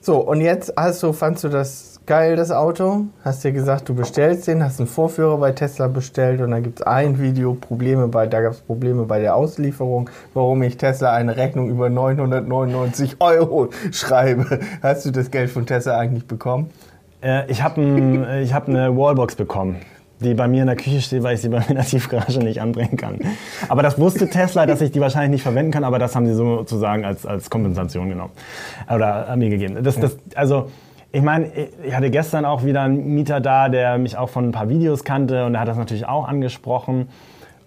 So, und jetzt hast du, fandst du das geil, das Auto. Hast dir gesagt, du bestellst den, hast einen Vorführer bei Tesla bestellt und dann gibt es ein Video, Probleme bei, da gab es Probleme bei der Auslieferung, warum ich Tesla eine Rechnung über 999 Euro schreibe. Hast du das Geld von Tesla eigentlich bekommen? Äh, ich habe ein, ich hab eine Wallbox bekommen die bei mir in der Küche steht, weil ich sie bei mir in der Tiefgarage nicht anbringen kann. Aber das wusste Tesla, dass ich die wahrscheinlich nicht verwenden kann, aber das haben sie sozusagen als, als Kompensation genommen oder mir gegeben. Das, das, also ich meine, ich hatte gestern auch wieder einen Mieter da, der mich auch von ein paar Videos kannte und der hat das natürlich auch angesprochen.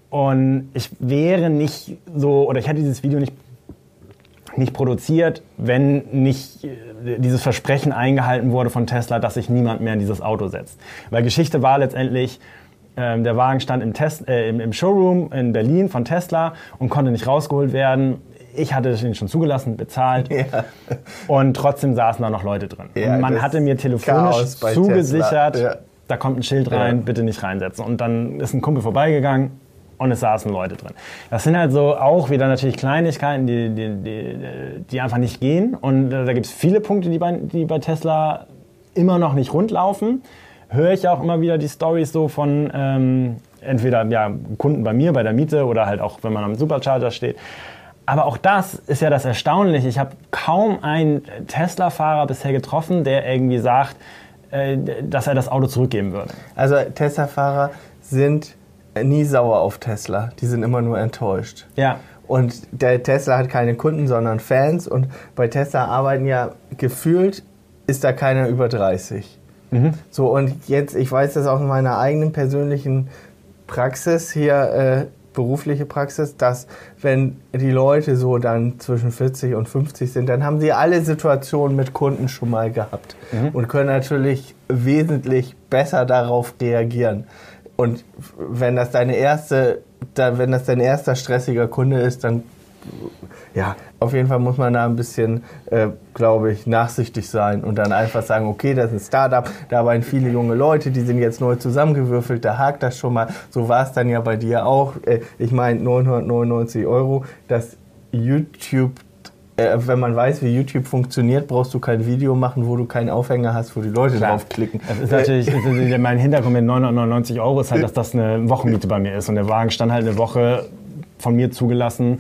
Und ich wäre nicht so, oder ich hätte dieses Video nicht, nicht produziert, wenn nicht dieses Versprechen eingehalten wurde von Tesla, dass sich niemand mehr in dieses Auto setzt. Weil Geschichte war letztendlich, ähm, der Wagen stand im, Test, äh, im, im, Showroom in Berlin von Tesla und konnte nicht rausgeholt werden. Ich hatte ihn schon zugelassen, bezahlt ja. und trotzdem saßen da noch Leute drin. Ja, und man hatte mir telefonisch zugesichert, ja. da kommt ein Schild rein, bitte nicht reinsetzen. Und dann ist ein Kumpel vorbeigegangen, und es saßen Leute drin. Das sind halt so auch wieder natürlich Kleinigkeiten, die, die, die, die einfach nicht gehen. Und da gibt es viele Punkte, die bei, die bei Tesla immer noch nicht rund laufen. Höre ich auch immer wieder die Stories so von ähm, entweder ja, Kunden bei mir bei der Miete oder halt auch, wenn man am Supercharger steht. Aber auch das ist ja das Erstaunliche. Ich habe kaum einen Tesla-Fahrer bisher getroffen, der irgendwie sagt, äh, dass er das Auto zurückgeben würde. Also Tesla-Fahrer sind nie sauer auf Tesla. Die sind immer nur enttäuscht. Ja. Und der Tesla hat keine Kunden, sondern Fans. Und bei Tesla arbeiten ja gefühlt ist da keiner über 30. Mhm. So, und jetzt, ich weiß das auch in meiner eigenen persönlichen Praxis hier, äh, berufliche Praxis, dass wenn die Leute so dann zwischen 40 und 50 sind, dann haben sie alle Situationen mit Kunden schon mal gehabt mhm. und können natürlich wesentlich besser darauf reagieren. Und wenn das deine erste, wenn das dein erster stressiger Kunde ist, dann ja, auf jeden Fall muss man da ein bisschen, äh, glaube ich, nachsichtig sein und dann einfach sagen, okay, das ist ein Startup, da arbeiten viele junge Leute, die sind jetzt neu zusammengewürfelt, da hakt das schon mal. So war es dann ja bei dir auch. Äh, ich meine, 999 Euro, das YouTube äh, wenn man weiß, wie YouTube funktioniert, brauchst du kein Video machen, wo du keinen Aufhänger hast, wo die Leute Klar. draufklicken. Das ist natürlich, mein Hintergrund mit 999 Euro ist halt, dass das eine Wochenmiete bei mir ist. Und der Wagen stand halt eine Woche von mir zugelassen.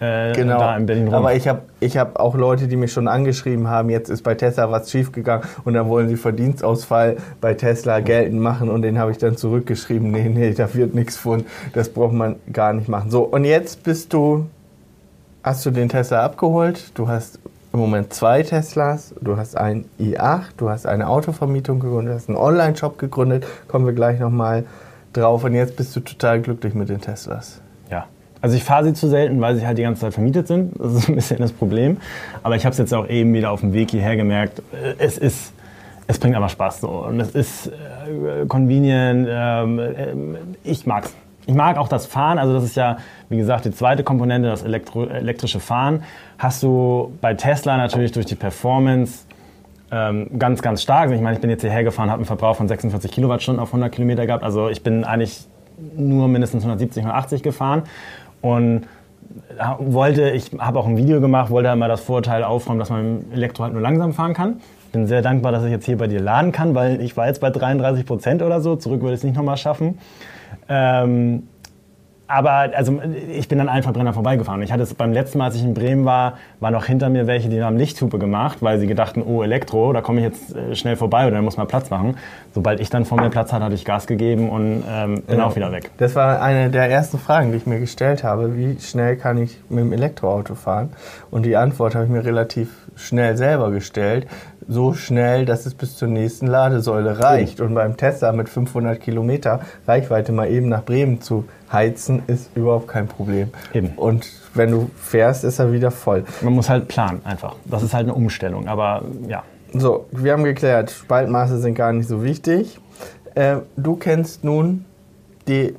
Äh, genau. da in Berlin rum. Aber ich habe ich hab auch Leute, die mich schon angeschrieben haben, jetzt ist bei Tesla was schiefgegangen und dann wollen sie Verdienstausfall bei Tesla geltend machen und den habe ich dann zurückgeschrieben, nee, nee, da wird nichts von, das braucht man gar nicht machen. So, und jetzt bist du hast du den Tesla abgeholt. Du hast im Moment zwei Teslas. Du hast ein i8, du hast eine Autovermietung gegründet, du hast einen Online-Shop gegründet. Kommen wir gleich nochmal drauf. Und jetzt bist du total glücklich mit den Teslas. Also ich fahre sie zu selten, weil sie halt die ganze Zeit vermietet sind. Das ist ein bisschen das Problem. Aber ich habe es jetzt auch eben wieder auf dem Weg hierher gemerkt. Es ist es bringt aber Spaß so. Und es ist äh, convenient. Ähm, äh, ich mag's. Ich mag auch das Fahren, also das ist ja, wie gesagt, die zweite Komponente, das Elektro elektrische Fahren. Hast du bei Tesla natürlich durch die Performance ähm, ganz, ganz stark. Ich meine, ich bin jetzt hierher gefahren, habe einen Verbrauch von 46 Kilowattstunden auf 100 Kilometer gehabt. Also ich bin eigentlich nur mindestens 170, 180 gefahren und wollte, ich habe auch ein Video gemacht, wollte halt mal das Vorteil aufräumen, dass man im Elektro halt nur langsam fahren kann. Bin sehr dankbar, dass ich jetzt hier bei dir laden kann, weil ich war jetzt bei 33 Prozent oder so. Zurück würde ich es nicht nochmal schaffen. Ähm, aber also ich bin dann allen Verbrenner vorbeigefahren. Ich hatte es beim letzten Mal, als ich in Bremen war, war noch hinter mir welche, die haben Lichthupe gemacht, weil sie gedachten, oh Elektro, da komme ich jetzt äh, schnell vorbei oder dann muss man Platz machen. Sobald ich dann vor mir Platz hatte, hatte ich Gas gegeben und ähm, bin ja. auch wieder weg. Das war eine der ersten Fragen, die ich mir gestellt habe. Wie schnell kann ich mit dem Elektroauto fahren? Und die Antwort habe ich mir relativ schnell selber gestellt so schnell, dass es bis zur nächsten Ladesäule reicht. Und beim Tesla mit 500 Kilometer Reichweite mal eben nach Bremen zu heizen, ist überhaupt kein Problem. Eben. Und wenn du fährst, ist er wieder voll. Man muss halt planen einfach. Das ist halt eine Umstellung. Aber ja. So, wir haben geklärt, Spaltmaße sind gar nicht so wichtig. Äh, du kennst nun die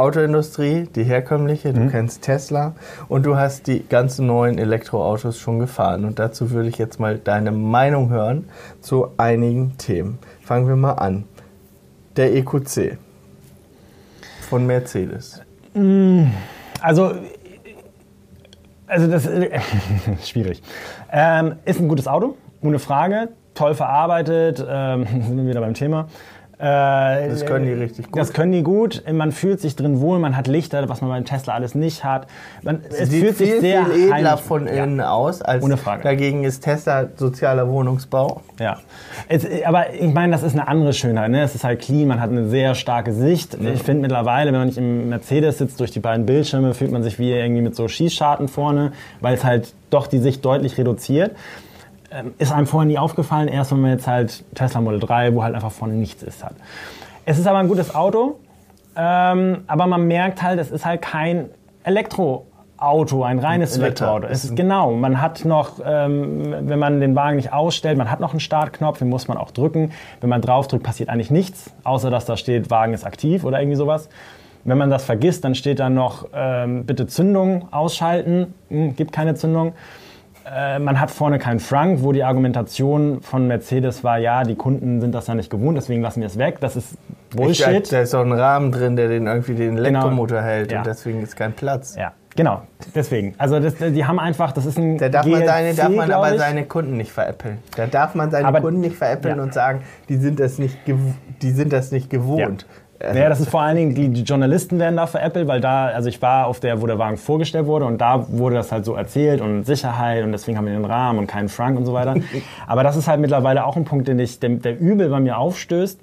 Autoindustrie, die herkömmliche, du mhm. kennst Tesla und du hast die ganzen neuen Elektroautos schon gefahren. Und dazu würde ich jetzt mal deine Meinung hören zu einigen Themen. Fangen wir mal an. Der EQC von Mercedes. Mm, also, also das ist schwierig. Ähm, ist ein gutes Auto, ohne Frage toll verarbeitet, ähm, sind wir wieder beim Thema. Äh, das können die richtig gut. Das können die gut. Man fühlt sich drin wohl, man hat Lichter, was man beim Tesla alles nicht hat. Man, es Sieht fühlt viel, sich sehr viel edler von innen ja. aus. Als Ohne Frage. Dagegen ist Tesla sozialer Wohnungsbau. Ja. Es, aber ich meine, das ist eine andere Schönheit. Ne? Es ist halt clean, man hat eine sehr starke Sicht. Mhm. Ich finde mittlerweile, wenn man nicht im Mercedes sitzt, durch die beiden Bildschirme, fühlt man sich wie irgendwie mit so Schießscharten vorne, weil es halt doch die Sicht deutlich reduziert. Ähm, ist einem vorher nie aufgefallen, erst wenn man jetzt halt Tesla Model 3, wo halt einfach vorne nichts ist, hat. Es ist aber ein gutes Auto, ähm, aber man merkt halt, es ist halt kein Elektroauto, ein reines Elektroauto. Es ist genau, man hat noch, ähm, wenn man den Wagen nicht ausstellt, man hat noch einen Startknopf, den muss man auch drücken. Wenn man draufdrückt, passiert eigentlich nichts, außer dass da steht, Wagen ist aktiv oder irgendwie sowas. Wenn man das vergisst, dann steht da noch, ähm, bitte Zündung ausschalten, hm, gibt keine Zündung. Äh, man hat vorne keinen Frank, wo die Argumentation von Mercedes war, ja, die Kunden sind das ja nicht gewohnt, deswegen lassen wir es weg. Das ist Bullshit. Ich, da ist auch ein Rahmen drin, der den irgendwie den genau. Elektromotor genau. hält ja. und deswegen ist kein Platz. Ja, genau. Deswegen. Also das, die haben einfach, das ist ein Da darf man, seine, darf man aber seine Kunden nicht veräppeln. Da darf man seine aber, Kunden nicht veräppeln ja. und sagen, die sind das nicht, die sind das nicht gewohnt. Ja. Ja, das ist vor allen Dingen, die, Journalisten werden da für Apple, weil da, also ich war auf der, wo der Wagen vorgestellt wurde und da wurde das halt so erzählt und Sicherheit und deswegen haben wir den Rahmen und keinen Frank und so weiter. Aber das ist halt mittlerweile auch ein Punkt, den ich, der, der übel bei mir aufstößt,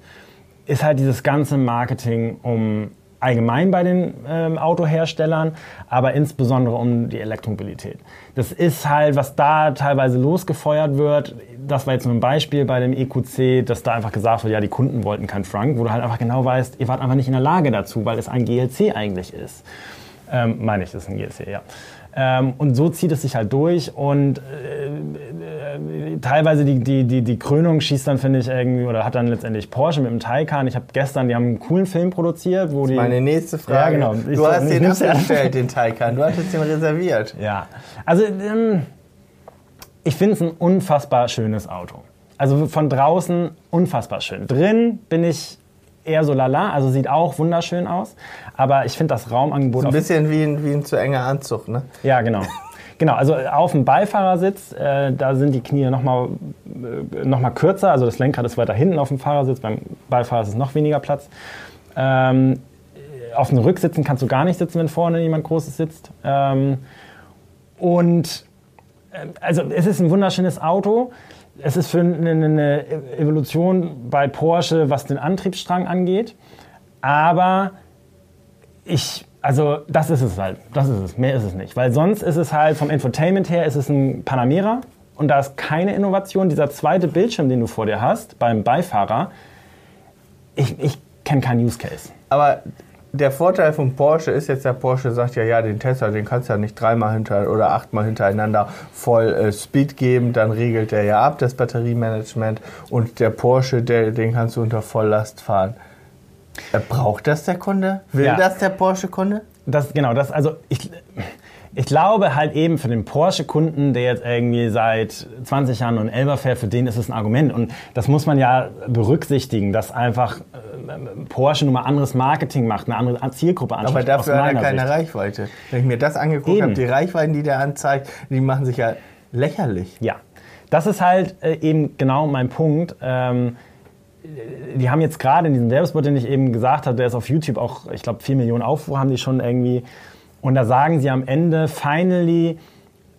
ist halt dieses ganze Marketing um allgemein bei den ähm, Autoherstellern, aber insbesondere um die Elektromobilität. Das ist halt, was da teilweise losgefeuert wird. Das war jetzt nur ein Beispiel bei dem EQC, dass da einfach gesagt wird, ja, die Kunden wollten keinen Frank, wo du halt einfach genau weißt, ihr wart einfach nicht in der Lage dazu, weil es ein GLC eigentlich ist. Ähm, meine ich, das ist ein GLC, ja. Ähm, und so zieht es sich halt durch und äh, äh, teilweise die, die, die, die Krönung schießt dann, finde ich, irgendwie, oder hat dann letztendlich Porsche mit dem Taycan. Ich habe gestern, die haben einen coolen Film produziert, wo das die. Meine nächste Frage. Ja, genau. Ich du hast den abgestellt, den Taycan. Du hattest den reserviert. Ja. Also, ähm, ich finde es ein unfassbar schönes Auto. Also von draußen unfassbar schön. Drin bin ich eher so lala, also sieht auch wunderschön aus. Aber ich finde das Raumangebot. So ein bisschen wie ein, wie ein zu enger Anzug, ne? Ja, genau. Genau, also auf dem Beifahrersitz, äh, da sind die Knie nochmal äh, noch mal kürzer, also das Lenkrad ist weiter hinten auf dem Fahrersitz, beim Beifahrer ist noch weniger Platz. Ähm, auf den Rücksitzen kannst du gar nicht sitzen, wenn vorne jemand Großes sitzt. Ähm, und also es ist ein wunderschönes Auto es ist für eine, eine Evolution bei Porsche, was den Antriebsstrang angeht. Aber ich, also das ist es halt. Das ist es. Mehr ist es nicht. Weil sonst ist es halt vom Infotainment her ist es ein Panamera und da ist keine Innovation. Dieser zweite Bildschirm, den du vor dir hast beim Beifahrer, ich, ich kenne keinen Use Case. Aber der Vorteil von Porsche ist jetzt, der Porsche sagt ja, ja, den Tesla, den kannst du ja nicht dreimal hinter oder achtmal hintereinander voll äh, Speed geben, dann regelt der ja ab, das Batteriemanagement und der Porsche, der, den kannst du unter Volllast fahren. Äh, braucht das der Kunde? Will ja. das der Porsche-Kunde? Das, genau, das, also ich, ich glaube halt eben für den Porsche-Kunden, der jetzt irgendwie seit 20 Jahren einen Elber fährt, für den ist es ein Argument. Und das muss man ja berücksichtigen, dass einfach äh, Porsche nun mal anderes Marketing macht, eine andere Zielgruppe anspricht. Aber dafür hat er keine Sicht. Reichweite. Wenn ich mir das angeguckt habe, die Reichweiten, die der anzeigt, die machen sich ja lächerlich. Ja, das ist halt äh, eben genau mein Punkt. Ähm, die haben jetzt gerade in diesem Werbespot, den ich eben gesagt habe, der ist auf YouTube auch, ich glaube, 4 Millionen Aufrufe haben die schon irgendwie. Und da sagen sie am Ende, finally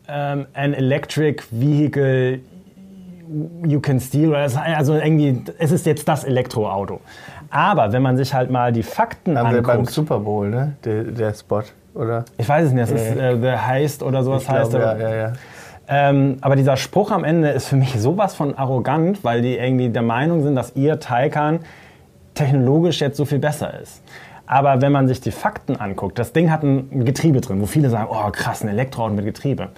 um, an electric vehicle you can steal. Also irgendwie, es ist jetzt das Elektroauto. Aber wenn man sich halt mal die Fakten Haben anguckt. Wir beim Super Bowl, ne? Der, der Spot, oder? Ich weiß es nicht, das ist äh, The Heist oder sowas ich heißt. Glaub, ja, ja, ja. Ähm, aber dieser Spruch am Ende ist für mich sowas von arrogant, weil die irgendwie der Meinung sind, dass ihr Taycan technologisch jetzt so viel besser ist. Aber wenn man sich die Fakten anguckt, das Ding hat ein Getriebe drin, wo viele sagen, oh krass, ein Elektroauto mit Getriebe.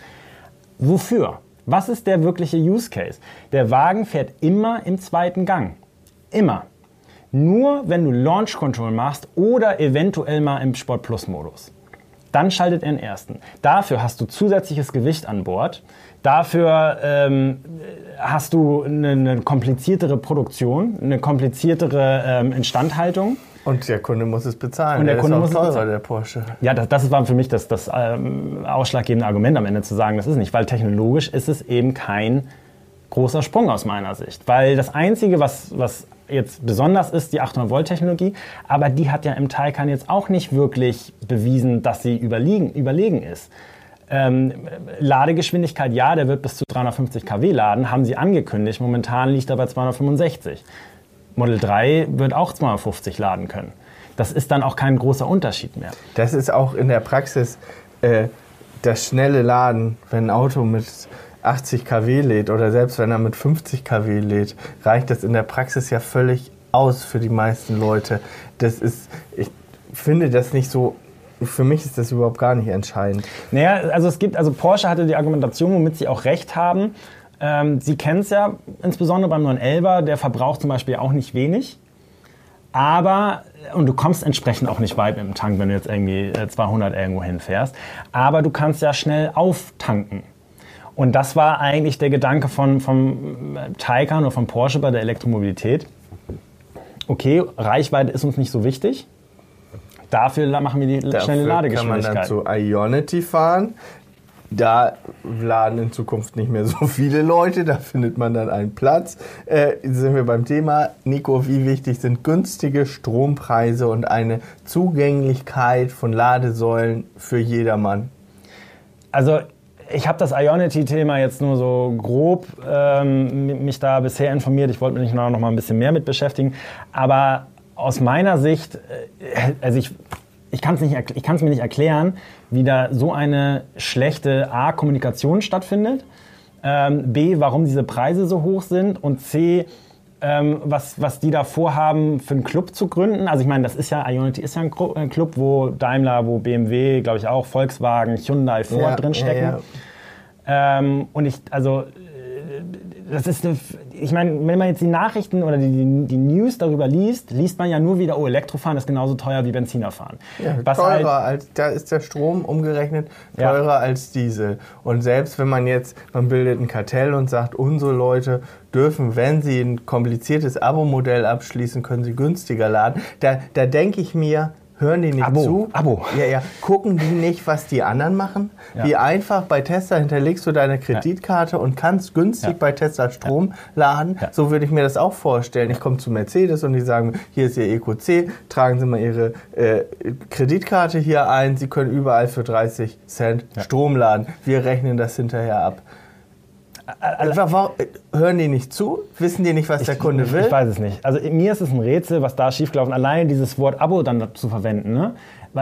Wofür? Was ist der wirkliche Use Case? Der Wagen fährt immer im zweiten Gang. Immer. Nur wenn du Launch Control machst oder eventuell mal im Sport Plus Modus. Dann schaltet er den ersten. Dafür hast du zusätzliches Gewicht an Bord. Dafür ähm, hast du eine, eine, kompliziertere Produktion, eine kompliziertere ähm, Instandhaltung. Und der Kunde muss es bezahlen. Und der, der Kunde ist auch muss teurer, der Porsche. Ja, das, das war für mich das, das ähm, ausschlaggebende Argument am Ende zu sagen, das ist nicht, weil technologisch ist es eben kein großer Sprung aus meiner Sicht. Weil das Einzige, was, was jetzt besonders ist, die 800 Volt Technologie, aber die hat ja im Taycan jetzt auch nicht wirklich bewiesen, dass sie überlegen, überlegen ist. Ähm, Ladegeschwindigkeit, ja, der wird bis zu 350 kW laden, haben sie angekündigt. Momentan liegt er bei 265. Model 3 wird auch 250 laden können. Das ist dann auch kein großer Unterschied mehr. Das ist auch in der Praxis äh, das schnelle Laden, wenn ein Auto mit 80 kW lädt oder selbst wenn er mit 50 kW lädt, reicht das in der Praxis ja völlig aus für die meisten Leute. Das ist, ich finde das nicht so für mich ist das überhaupt gar nicht entscheidend. Naja, also es gibt, also Porsche hatte die Argumentation, womit sie auch recht haben. Ähm, sie kennen es ja insbesondere beim 911, der verbraucht zum Beispiel auch nicht wenig. Aber, und du kommst entsprechend auch nicht weit mit dem Tank, wenn du jetzt irgendwie 200 äh, irgendwo hinfährst. Aber du kannst ja schnell auftanken. Und das war eigentlich der Gedanke von, vom Taycan oder von Porsche bei der Elektromobilität. Okay, Reichweite ist uns nicht so wichtig. Dafür machen wir die Dafür schnelle Ladegeschwindigkeit. kann man dann zu Ionity fahren. Da laden in Zukunft nicht mehr so viele Leute, da findet man dann einen Platz. Äh, sind wir beim Thema. Nico, wie wichtig sind günstige Strompreise und eine Zugänglichkeit von Ladesäulen für jedermann? Also ich habe das Ionity-Thema jetzt nur so grob ähm, mich da bisher informiert. Ich wollte mich noch, mal ein bisschen mehr mit beschäftigen. Aber aus meiner Sicht, äh, also ich, ich kann es mir nicht erklären, wie da so eine schlechte A, Kommunikation stattfindet, ähm, B, warum diese Preise so hoch sind und C, ähm, was, was die da vorhaben, für einen Club zu gründen. Also ich meine, das ist ja, Ionity ist ja ein Club, wo Daimler, wo BMW, glaube ich auch, Volkswagen, Hyundai, Ford ja, drinstecken. Ja, ja. Ähm, und ich, also das ist eine, ich meine, wenn man jetzt die Nachrichten oder die, die, News darüber liest, liest man ja nur wieder, oh, Elektrofahren ist genauso teuer wie Benzinerfahren. Ja, Was teurer halt, als, da ist der Strom umgerechnet teurer ja. als Diesel. Und selbst wenn man jetzt, man bildet ein Kartell und sagt, unsere Leute dürfen, wenn sie ein kompliziertes Abo-Modell abschließen, können sie günstiger laden. Da, da denke ich mir, Hören die nicht Abo, zu? Abo. Ja, ja. Gucken die nicht, was die anderen machen? Ja. Wie einfach bei Tesla hinterlegst du deine Kreditkarte und kannst günstig bei Tesla Strom laden. So würde ich mir das auch vorstellen. Ich komme zu Mercedes und die sagen, hier ist Ihr EQC, tragen Sie mal Ihre äh, Kreditkarte hier ein. Sie können überall für 30 Cent Strom laden. Wir rechnen das hinterher ab. Hören die nicht zu? Wissen die nicht, was der Kunde will? Ich weiß es nicht. Also mir ist es ein Rätsel, was da schiefgelaufen Allein dieses Wort Abo dann zu verwenden, ne?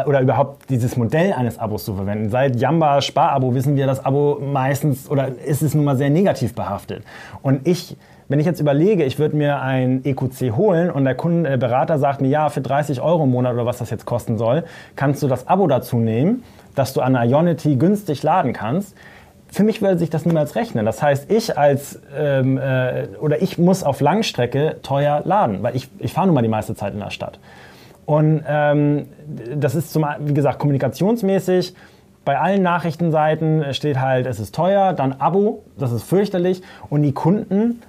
oder überhaupt dieses Modell eines Abos zu verwenden. Seit Jamba Sparabo wissen wir, dass Abo meistens oder ist es nun mal sehr negativ behaftet. Und ich wenn ich jetzt überlege, ich würde mir ein EQC holen und der Kunde, der Berater sagt mir, ja, für 30 Euro im Monat oder was das jetzt kosten soll, kannst du das Abo dazu nehmen, dass du an Ionity günstig laden kannst für mich würde sich das niemals rechnen. Das heißt, ich als ähm, äh, oder ich muss auf Langstrecke teuer laden, weil ich, ich fahre nun mal die meiste Zeit in der Stadt. Und ähm, das ist zum, wie gesagt, kommunikationsmäßig. Bei allen Nachrichtenseiten steht halt, es ist teuer, dann Abo, das ist fürchterlich. Und die Kunden,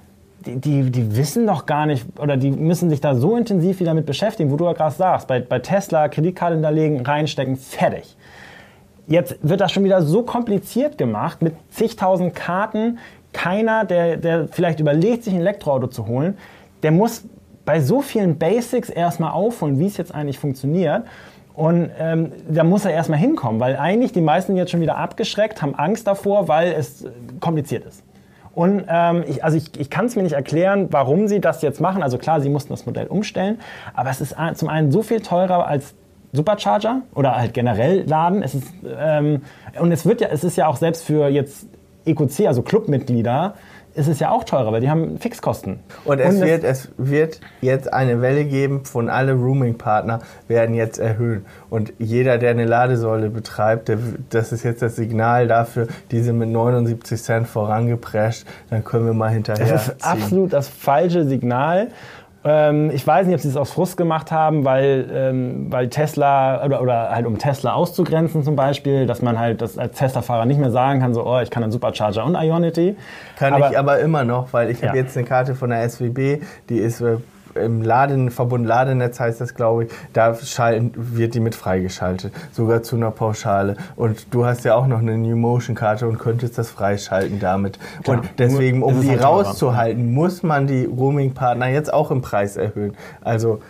die, die, die wissen doch gar nicht oder die müssen sich da so intensiv wieder mit beschäftigen, wo du ja gerade sagst, bei, bei Tesla Kreditkarte hinterlegen, reinstecken, fertig. Jetzt wird das schon wieder so kompliziert gemacht mit zigtausend Karten. Keiner, der, der vielleicht überlegt, sich ein Elektroauto zu holen, der muss bei so vielen Basics erstmal aufholen, wie es jetzt eigentlich funktioniert. Und ähm, da muss er erstmal hinkommen, weil eigentlich die meisten jetzt schon wieder abgeschreckt, haben Angst davor, weil es kompliziert ist. Und ähm, ich, also ich, ich kann es mir nicht erklären, warum sie das jetzt machen. Also klar, sie mussten das Modell umstellen, aber es ist zum einen so viel teurer als Supercharger oder halt generell laden. Es ist, ähm, und es wird ja, es ist ja auch selbst für jetzt EQC, also Clubmitglieder, ist es ja auch teurer, weil die haben Fixkosten. Und es, und wird, es wird jetzt eine Welle geben von alle Rooming-Partner werden jetzt erhöhen. Und jeder, der eine Ladesäule betreibt, der, das ist jetzt das Signal dafür, diese mit 79 Cent vorangeprescht, dann können wir mal hinterher. Das ist absolut das falsche Signal. Ähm, ich weiß nicht, ob sie es aus Frust gemacht haben, weil, ähm, weil Tesla oder, oder halt um Tesla auszugrenzen zum Beispiel, dass man halt das als Tesla-Fahrer nicht mehr sagen kann, so, oh, ich kann einen Supercharger und Ionity. Kann aber, ich aber immer noch, weil ich ja. habe jetzt eine Karte von der SWB, die ist äh, im Laden, Verbund Ladenetz heißt das, glaube ich, da schalten, wird die mit freigeschaltet, sogar zu einer Pauschale. Und du hast ja auch noch eine New Motion Karte und könntest das freischalten damit. Klar. Und deswegen, um die halt rauszuhalten, muss man die Roaming-Partner jetzt auch im Preis erhöhen. Also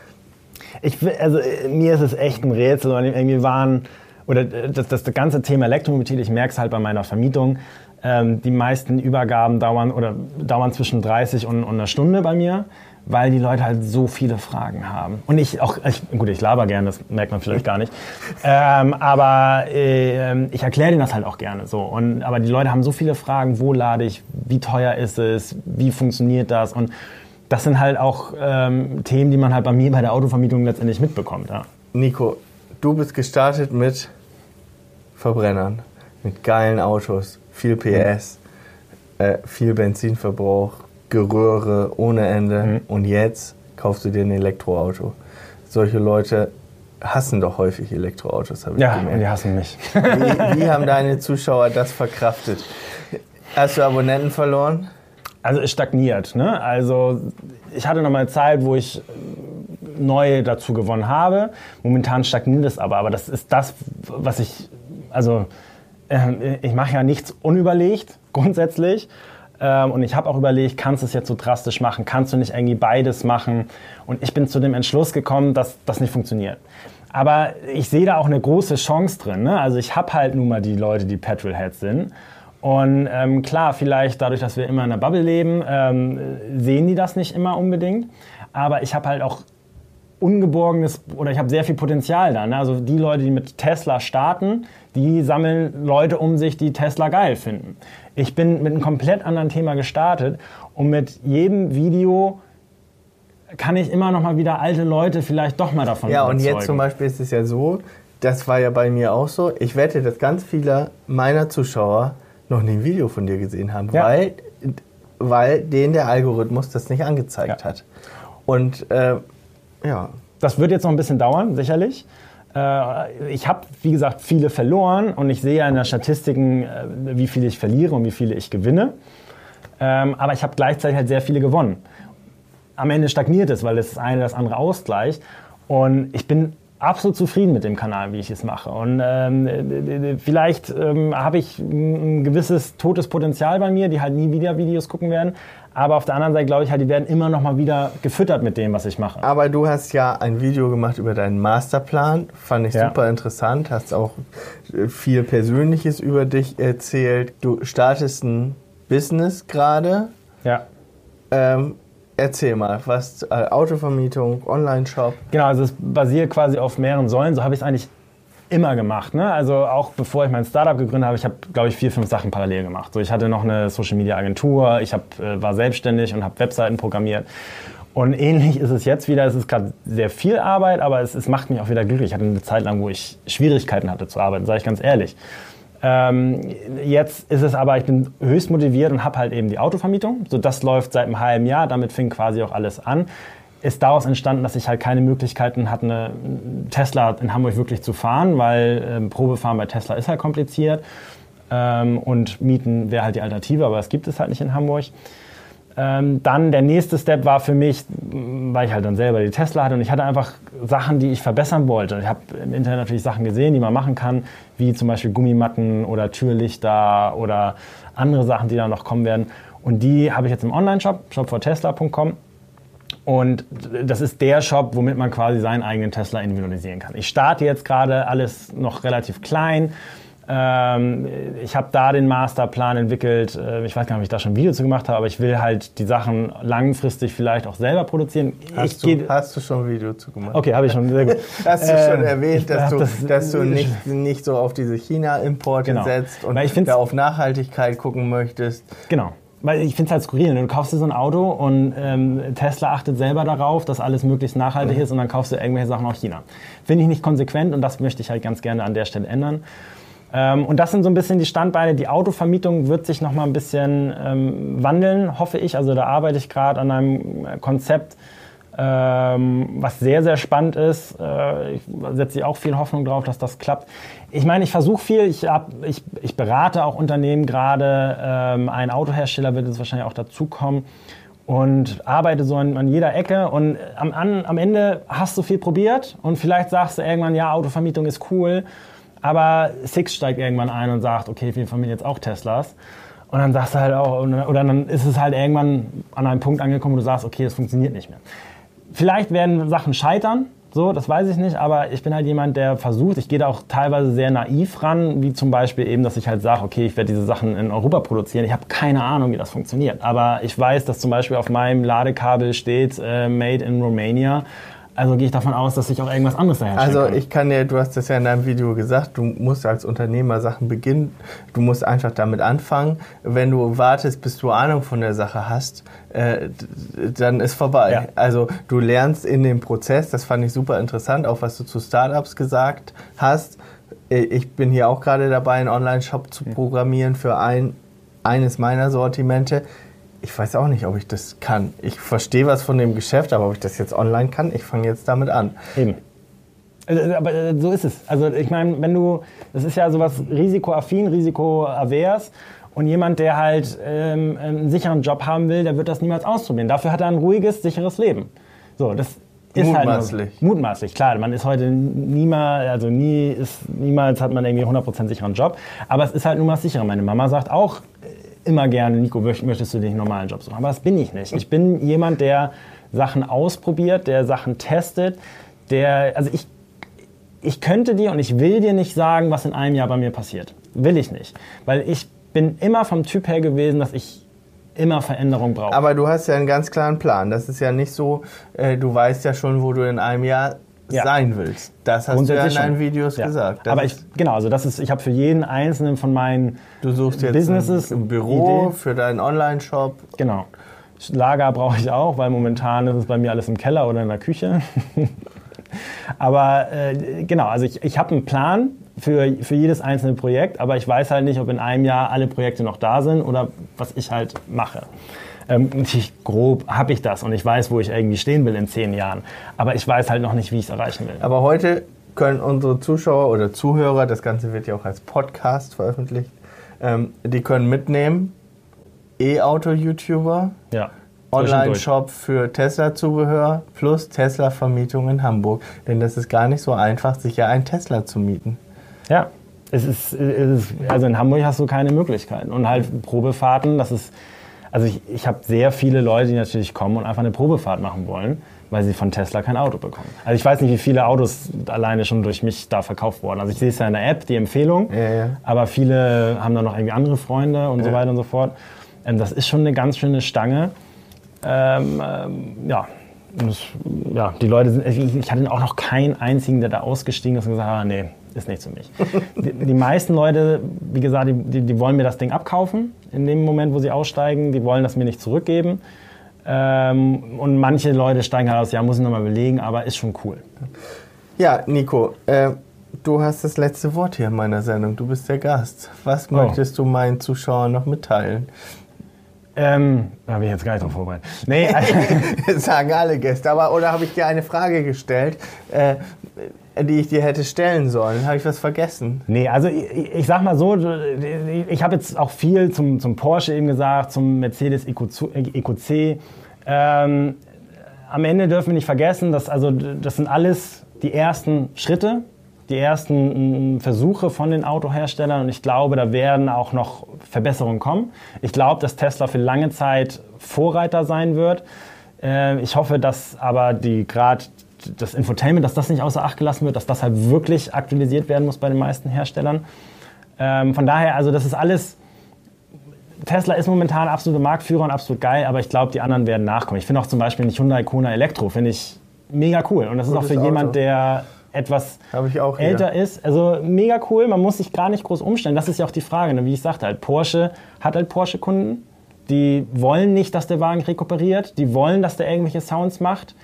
Ich, will- also äh, mir ist es echt ein Rätsel. Und irgendwie waren, oder äh, das, das, das ganze Thema Elektromobilität, ich merke es halt bei meiner Vermietung, ähm, die meisten Übergaben dauern oder dauern zwischen 30 und, und einer Stunde bei mir, weil die Leute halt so viele Fragen haben. Und ich auch, ich, gut, ich laber gerne, das merkt man vielleicht gar nicht. Ähm, aber äh, ich erkläre denen das halt auch gerne so. Und, aber die Leute haben so viele Fragen, wo lade ich, wie teuer ist es, wie funktioniert das? Und das sind halt auch ähm, Themen, die man halt bei mir bei der Autovermietung letztendlich mitbekommt. Ja. Nico, du bist gestartet mit Verbrennern, mit geilen Autos, viel PS, äh, viel Benzinverbrauch, Geröhre ohne Ende und jetzt kaufst du dir ein Elektroauto. Solche Leute hassen doch häufig Elektroautos, habe ich Ja, und die gemerkt. hassen mich. Wie, wie haben deine Zuschauer das verkraftet? Hast du Abonnenten verloren? Also es stagniert. Ne? Also ich hatte noch mal eine Zeit, wo ich neue dazu gewonnen habe. Momentan stagniert es aber. Aber das ist das, was ich, also äh, ich mache ja nichts unüberlegt grundsätzlich. Ähm, und ich habe auch überlegt, kannst du es jetzt so drastisch machen? Kannst du nicht irgendwie beides machen? Und ich bin zu dem Entschluss gekommen, dass das nicht funktioniert. Aber ich sehe da auch eine große Chance drin. Ne? Also ich habe halt nun mal die Leute, die Petrolheads sind. Und ähm, klar, vielleicht dadurch, dass wir immer in einer Bubble leben, ähm, sehen die das nicht immer unbedingt. Aber ich habe halt auch ungeborgenes oder ich habe sehr viel Potenzial da. Ne? Also die Leute, die mit Tesla starten, die sammeln Leute um sich, die Tesla geil finden. Ich bin mit einem komplett anderen Thema gestartet und mit jedem Video kann ich immer noch mal wieder alte Leute vielleicht doch mal davon Ja, und überzeugen. jetzt zum Beispiel ist es ja so, das war ja bei mir auch so. Ich wette, dass ganz viele meiner Zuschauer noch nie ein Video von dir gesehen haben, Ja. weil, weil denen der Algorithmus das nicht angezeigt Ja. hat. Und äh, ja, Das wird jetzt noch ein bisschen dauern, sicherlich. Äh, Ich habe, wie gesagt, viele verloren und ich sehe ja in den Statistiken, äh, wie viele ich verliere und wie viele ich gewinne. Ähm, Aber ich habe gleichzeitig halt sehr viele gewonnen. Am Ende stagniert es, weil das eine das andere ausgleicht. Und ich bin absolut zufrieden mit dem Kanal, wie ich es mache. Und ähm, äh, vielleicht ähm, habe ich ein gewisses totes Potenzial bei mir, die halt nie wieder Videos gucken werden. Aber auf der anderen Seite glaube ich halt, die werden immer noch mal wieder gefüttert mit dem, was ich mache. aber du hast ja ein Video gemacht über deinen Masterplan, fand ich Ja. super interessant, hast auch äh, viel Persönliches über dich erzählt. Du startest ein Business gerade. Ja. Ähm, erzähl mal, was äh, Autovermietung, Online-Shop. Genau, also es basiert quasi auf mehreren Säulen. So habe ich es eigentlich immer gemacht. Ne? Also auch bevor ich mein Startup gegründet habe, ich habe, glaube ich, vier, fünf Sachen parallel gemacht. So, ich hatte noch eine Social-Media-Agentur, ich hab, äh, war selbstständig und habe Webseiten programmiert. Und ähnlich ist es jetzt wieder. Es ist gerade sehr viel Arbeit, aber es, es macht mich auch wieder glücklich. Ich hatte eine Zeit lang, wo ich Schwierigkeiten hatte zu arbeiten, sage ich ganz ehrlich. Ähm, jetzt ist es aber, ich bin höchst motiviert und habe halt eben die Autovermietung. So, das läuft seit einem halben Jahr, damit fing quasi auch alles an. Ist daraus entstanden, dass ich halt keine Möglichkeiten hatte, eine Tesla in Hamburg wirklich zu fahren, weil ähm, Probefahren bei Tesla ist halt kompliziert. Ähm, und Mieten wäre halt die Alternative, aber das gibt es halt nicht in Hamburg. Ähm, dann der nächste Step war für mich, weil ich halt dann selber die Tesla hatte und ich hatte einfach Sachen, die ich verbessern wollte. Ich habe im Internet natürlich Sachen gesehen, die man machen kann, wie zum Beispiel Gummimatten oder Türlichter oder andere Sachen, die da noch kommen werden. Und die habe ich jetzt im Online-Shop, shopfortesla.com. Und das ist der Shop, womit man quasi seinen eigenen Tesla individualisieren kann. Ich starte jetzt gerade alles noch relativ klein. Ähm, ich habe da den Masterplan entwickelt. Äh, Ich weiß gar nicht, ob ich da schon ein Video zu gemacht habe, aber ich will halt die Sachen langfristig vielleicht auch selber produzieren. Hast, du, hast du schon ein Video zu gemacht? Okay, habe ich schon. Sehr gut. Hast du schon Ähm, erwähnt, dass du, das- dass du nicht, nicht so auf diese China-Importe Genau. setzt und da auf Nachhaltigkeit gucken möchtest? Genau. Weil ich finde es halt skurril. ne? Du kaufst dir so ein Auto und ähm, Tesla achtet selber darauf, dass alles möglichst nachhaltig ist und dann kaufst du irgendwelche Sachen aus China. Finde ich nicht konsequent und das möchte ich halt ganz gerne an der Stelle ändern. Ähm, und das sind so ein bisschen die Standbeine. Die Autovermietung wird sich noch mal ein bisschen ähm, wandeln, hoffe ich. Also da arbeite ich gerade an einem Konzept, was sehr, sehr spannend ist. Äh, ich setze auch viel Hoffnung drauf, dass das klappt. Ich meine, ich versuche viel. Ich, hab, ich, ich berate auch Unternehmen gerade. Ähm, ein Autohersteller wird jetzt wahrscheinlich auch dazukommen. und arbeite so an, an jeder Ecke und am, an, am Ende hast du viel probiert und vielleicht sagst du irgendwann, ja, Autovermietung ist cool, aber Six steigt irgendwann ein und sagt, okay, wir vermieten jetzt auch Teslas. Und dann sagst du halt auch, oder dann ist es halt irgendwann an einem Punkt angekommen, wo du sagst, okay, es funktioniert nicht mehr. Vielleicht werden Sachen scheitern, so, das weiß ich nicht, aber ich bin halt jemand, der versucht, ich gehe da auch teilweise sehr naiv ran, wie zum Beispiel eben, dass ich halt sage, okay, ich werde diese Sachen in Europa produzieren. Ich habe keine Ahnung, wie das funktioniert, aber ich weiß, dass zum Beispiel auf meinem Ladekabel steht äh, Made in Romania also gehe ich davon aus, dass ich auch irgendwas anderes daher Also ich kann dir, du hast das ja in deinem Video gesagt, du musst als Unternehmer Sachen beginnen, du musst einfach damit anfangen. Wenn du wartest, bis du Ahnung von der Sache hast, äh, dann ist vorbei. Ja. Also du lernst in dem Prozess, das fand ich super interessant, auch was du zu Startups gesagt hast. Äh, ich bin hier auch gerade dabei, einen Online-Shop zu programmieren für ein, eines meiner Sortimente ich weiß auch nicht, ob ich das kann. Ich verstehe was von dem Geschäft, aber ob ich das jetzt online kann, ich fange jetzt damit an. Eben. Also, aber äh, so ist es. Also ich meine, wenn du, das ist ja sowas risikoaffin, risikoavers und jemand, der halt ähm, einen sicheren Job haben will, der wird das niemals ausprobieren. Dafür hat er ein ruhiges, sicheres Leben. So, das ist mutmaßlich. halt nur, mutmaßlich. Klar, man ist heute niemals, also nie ist, niemals hat man irgendwie 100% sicheren Job, aber es ist halt nur mal sicherer. Meine Mama sagt auch, immer gerne, Nico, möchtest du den normalen Job suchen? Aber das bin ich nicht. Ich bin jemand, der Sachen ausprobiert, der Sachen testet, der, also ich, ich könnte dir und ich will dir nicht sagen, was in einem Jahr bei mir passiert. Will ich nicht. Weil ich bin immer vom Typ her gewesen, dass ich immer Veränderung brauche. Aber du hast ja einen ganz klaren Plan. Das ist ja nicht so, äh, du weißt ja schon, wo du in einem Jahr ja. sein willst. Das hast du ja in deinen Videos ja. gesagt. Das Aber ich, genau, also das ist, ich habe für jeden einzelnen von meinen du suchst jetzt Businesses ein, Büro Idee. für deinen Online-Shop. Genau. Lager brauche ich auch, weil momentan ist es bei mir alles im Keller oder in der Küche. aber äh, genau, also ich, ich habe einen Plan für, für jedes einzelne Projekt, aber ich weiß halt nicht, ob in einem Jahr alle Projekte noch da sind oder was ich halt mache. Ähm, grob habe ich das und ich weiß, wo ich irgendwie stehen will in zehn Jahren. Aber ich weiß halt noch nicht, wie ich es erreichen will. Aber heute können unsere Zuschauer oder Zuhörer, das Ganze wird ja auch als Podcast veröffentlicht, ähm, die können mitnehmen, E-Auto-YouTuber, ja, Online-Shop für Tesla-Zubehör plus Tesla-Vermietung in Hamburg. Denn das ist gar nicht so einfach, sich ja einen Tesla zu mieten. Ja, es ist, es ist, also in Hamburg hast du keine Möglichkeiten. Und halt Probefahrten, das ist also ich, ich habe sehr viele Leute, die natürlich kommen und einfach eine Probefahrt machen wollen, weil sie von Tesla kein Auto bekommen. Also ich weiß nicht, wie viele Autos alleine schon durch mich da verkauft wurden. Also ich sehe es ja in der App, die Empfehlung, ja, ja. aber viele haben dann noch irgendwie andere Freunde und ja. so weiter und so fort. Ähm, das ist schon eine ganz schöne Stange. Ähm, ähm, ja, das, ja, die Leute sind, ich hatte auch noch keinen einzigen, der da ausgestiegen ist und gesagt hat, ah, nee, ist nichts für mich. die, die, meisten Leute, wie gesagt, die, die, die, wollen mir das Ding abkaufen in dem Moment, wo sie aussteigen. Die wollen das mir nicht zurückgeben. Ähm, und manche Leute steigen halt aus, ja, muss ich nochmal überlegen, aber ist schon cool. Ja, Nico, äh, du hast das letzte Wort hier in meiner Sendung. Du bist der Gast. Was oh. möchtest du meinen Zuschauern noch mitteilen? Ähm, da habe ich jetzt gar nicht drauf vorbereitet. Nee, also sagen alle Gäste. Aber, oder habe ich dir eine Frage gestellt? Äh, die ich dir hätte stellen sollen. Habe ich was vergessen? Nee, also ich, ich sag mal so, ich habe jetzt auch viel zum, zum Porsche eben gesagt, zum Mercedes EQC. Ähm, am Ende dürfen wir nicht vergessen, dass also das sind alles die ersten Schritte, die ersten mm, Versuche von den Autoherstellern und ich glaube, da werden auch noch Verbesserungen kommen. Ich glaube, dass Tesla für lange Zeit Vorreiter sein wird. Äh, ich hoffe, dass aber die gerade das Infotainment, dass das nicht außer Acht gelassen wird, dass das halt wirklich aktualisiert werden muss bei den meisten Herstellern. Ähm, von daher, also das ist alles. Tesla ist momentan absoluter Marktführer und absolut geil, aber ich glaube, die anderen werden nachkommen. Ich finde auch zum Beispiel den Hyundai Kona Elektro, finde ich mega cool. Und das ist auch für jemand, der etwas älter ist. Also mega cool, man muss sich gar nicht groß umstellen. Das ist ja auch die Frage, ne? wie ich sagte, halt Porsche hat halt Porsche-Kunden, die wollen nicht, dass der Wagen rekuperiert, die wollen, dass der irgendwelche Sounds macht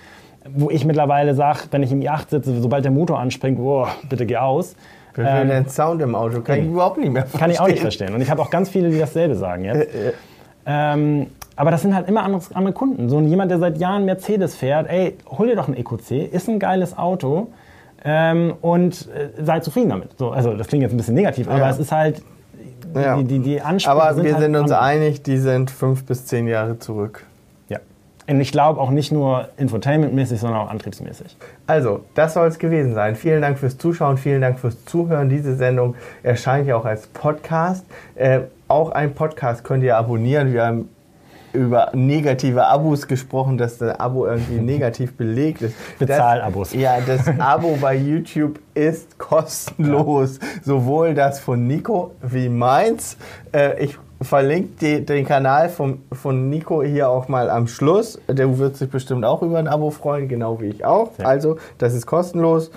wo ich mittlerweile sage, wenn ich im i8 sitze, sobald der Motor anspringt, boah, bitte geh aus. Wie ähm, den Sound im Auto kann ich überhaupt nicht mehr verstehen. Kann ich auch nicht verstehen. Und ich habe auch ganz viele, die dasselbe sagen jetzt. ähm, aber das sind halt immer andere, andere Kunden. So jemand, der seit Jahren Mercedes fährt, ey, hol dir doch ein EQC, ist ein geiles Auto ähm, und äh, sei zufrieden damit. So, also das klingt jetzt ein bisschen negativ, aber ja. es ist halt ja. die, die, die Ansprüche Aber wir sind, halt sind uns einig, die sind fünf bis zehn Jahre zurück. Ja. Und ich glaube auch nicht nur infotainmentmäßig, sondern auch antriebsmäßig. Also, das soll es gewesen sein. Vielen Dank fürs Zuschauen, vielen Dank fürs Zuhören. Diese Sendung erscheint ja auch als Podcast. Äh, auch ein Podcast könnt ihr abonnieren. Wir haben über negative Abos gesprochen, dass das Abo irgendwie negativ belegt ist. Bezahlabos. Das, ja, das Abo bei YouTube ist kostenlos. Ja. Sowohl das von Nico wie meins. Äh, ich verlinke die, den Kanal vom, von Nico hier auch mal am Schluss. Der wird sich bestimmt auch über ein Abo freuen, genau wie ich auch. Ja. Also, das ist kostenlos.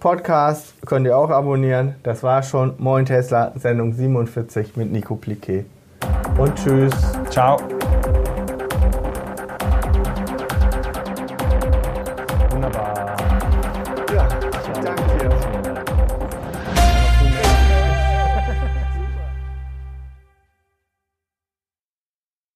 Podcast könnt ihr auch abonnieren. Das war schon Moin Tesla, Sendung 47 mit Nico Pliquet. Und tschüss. Ciao.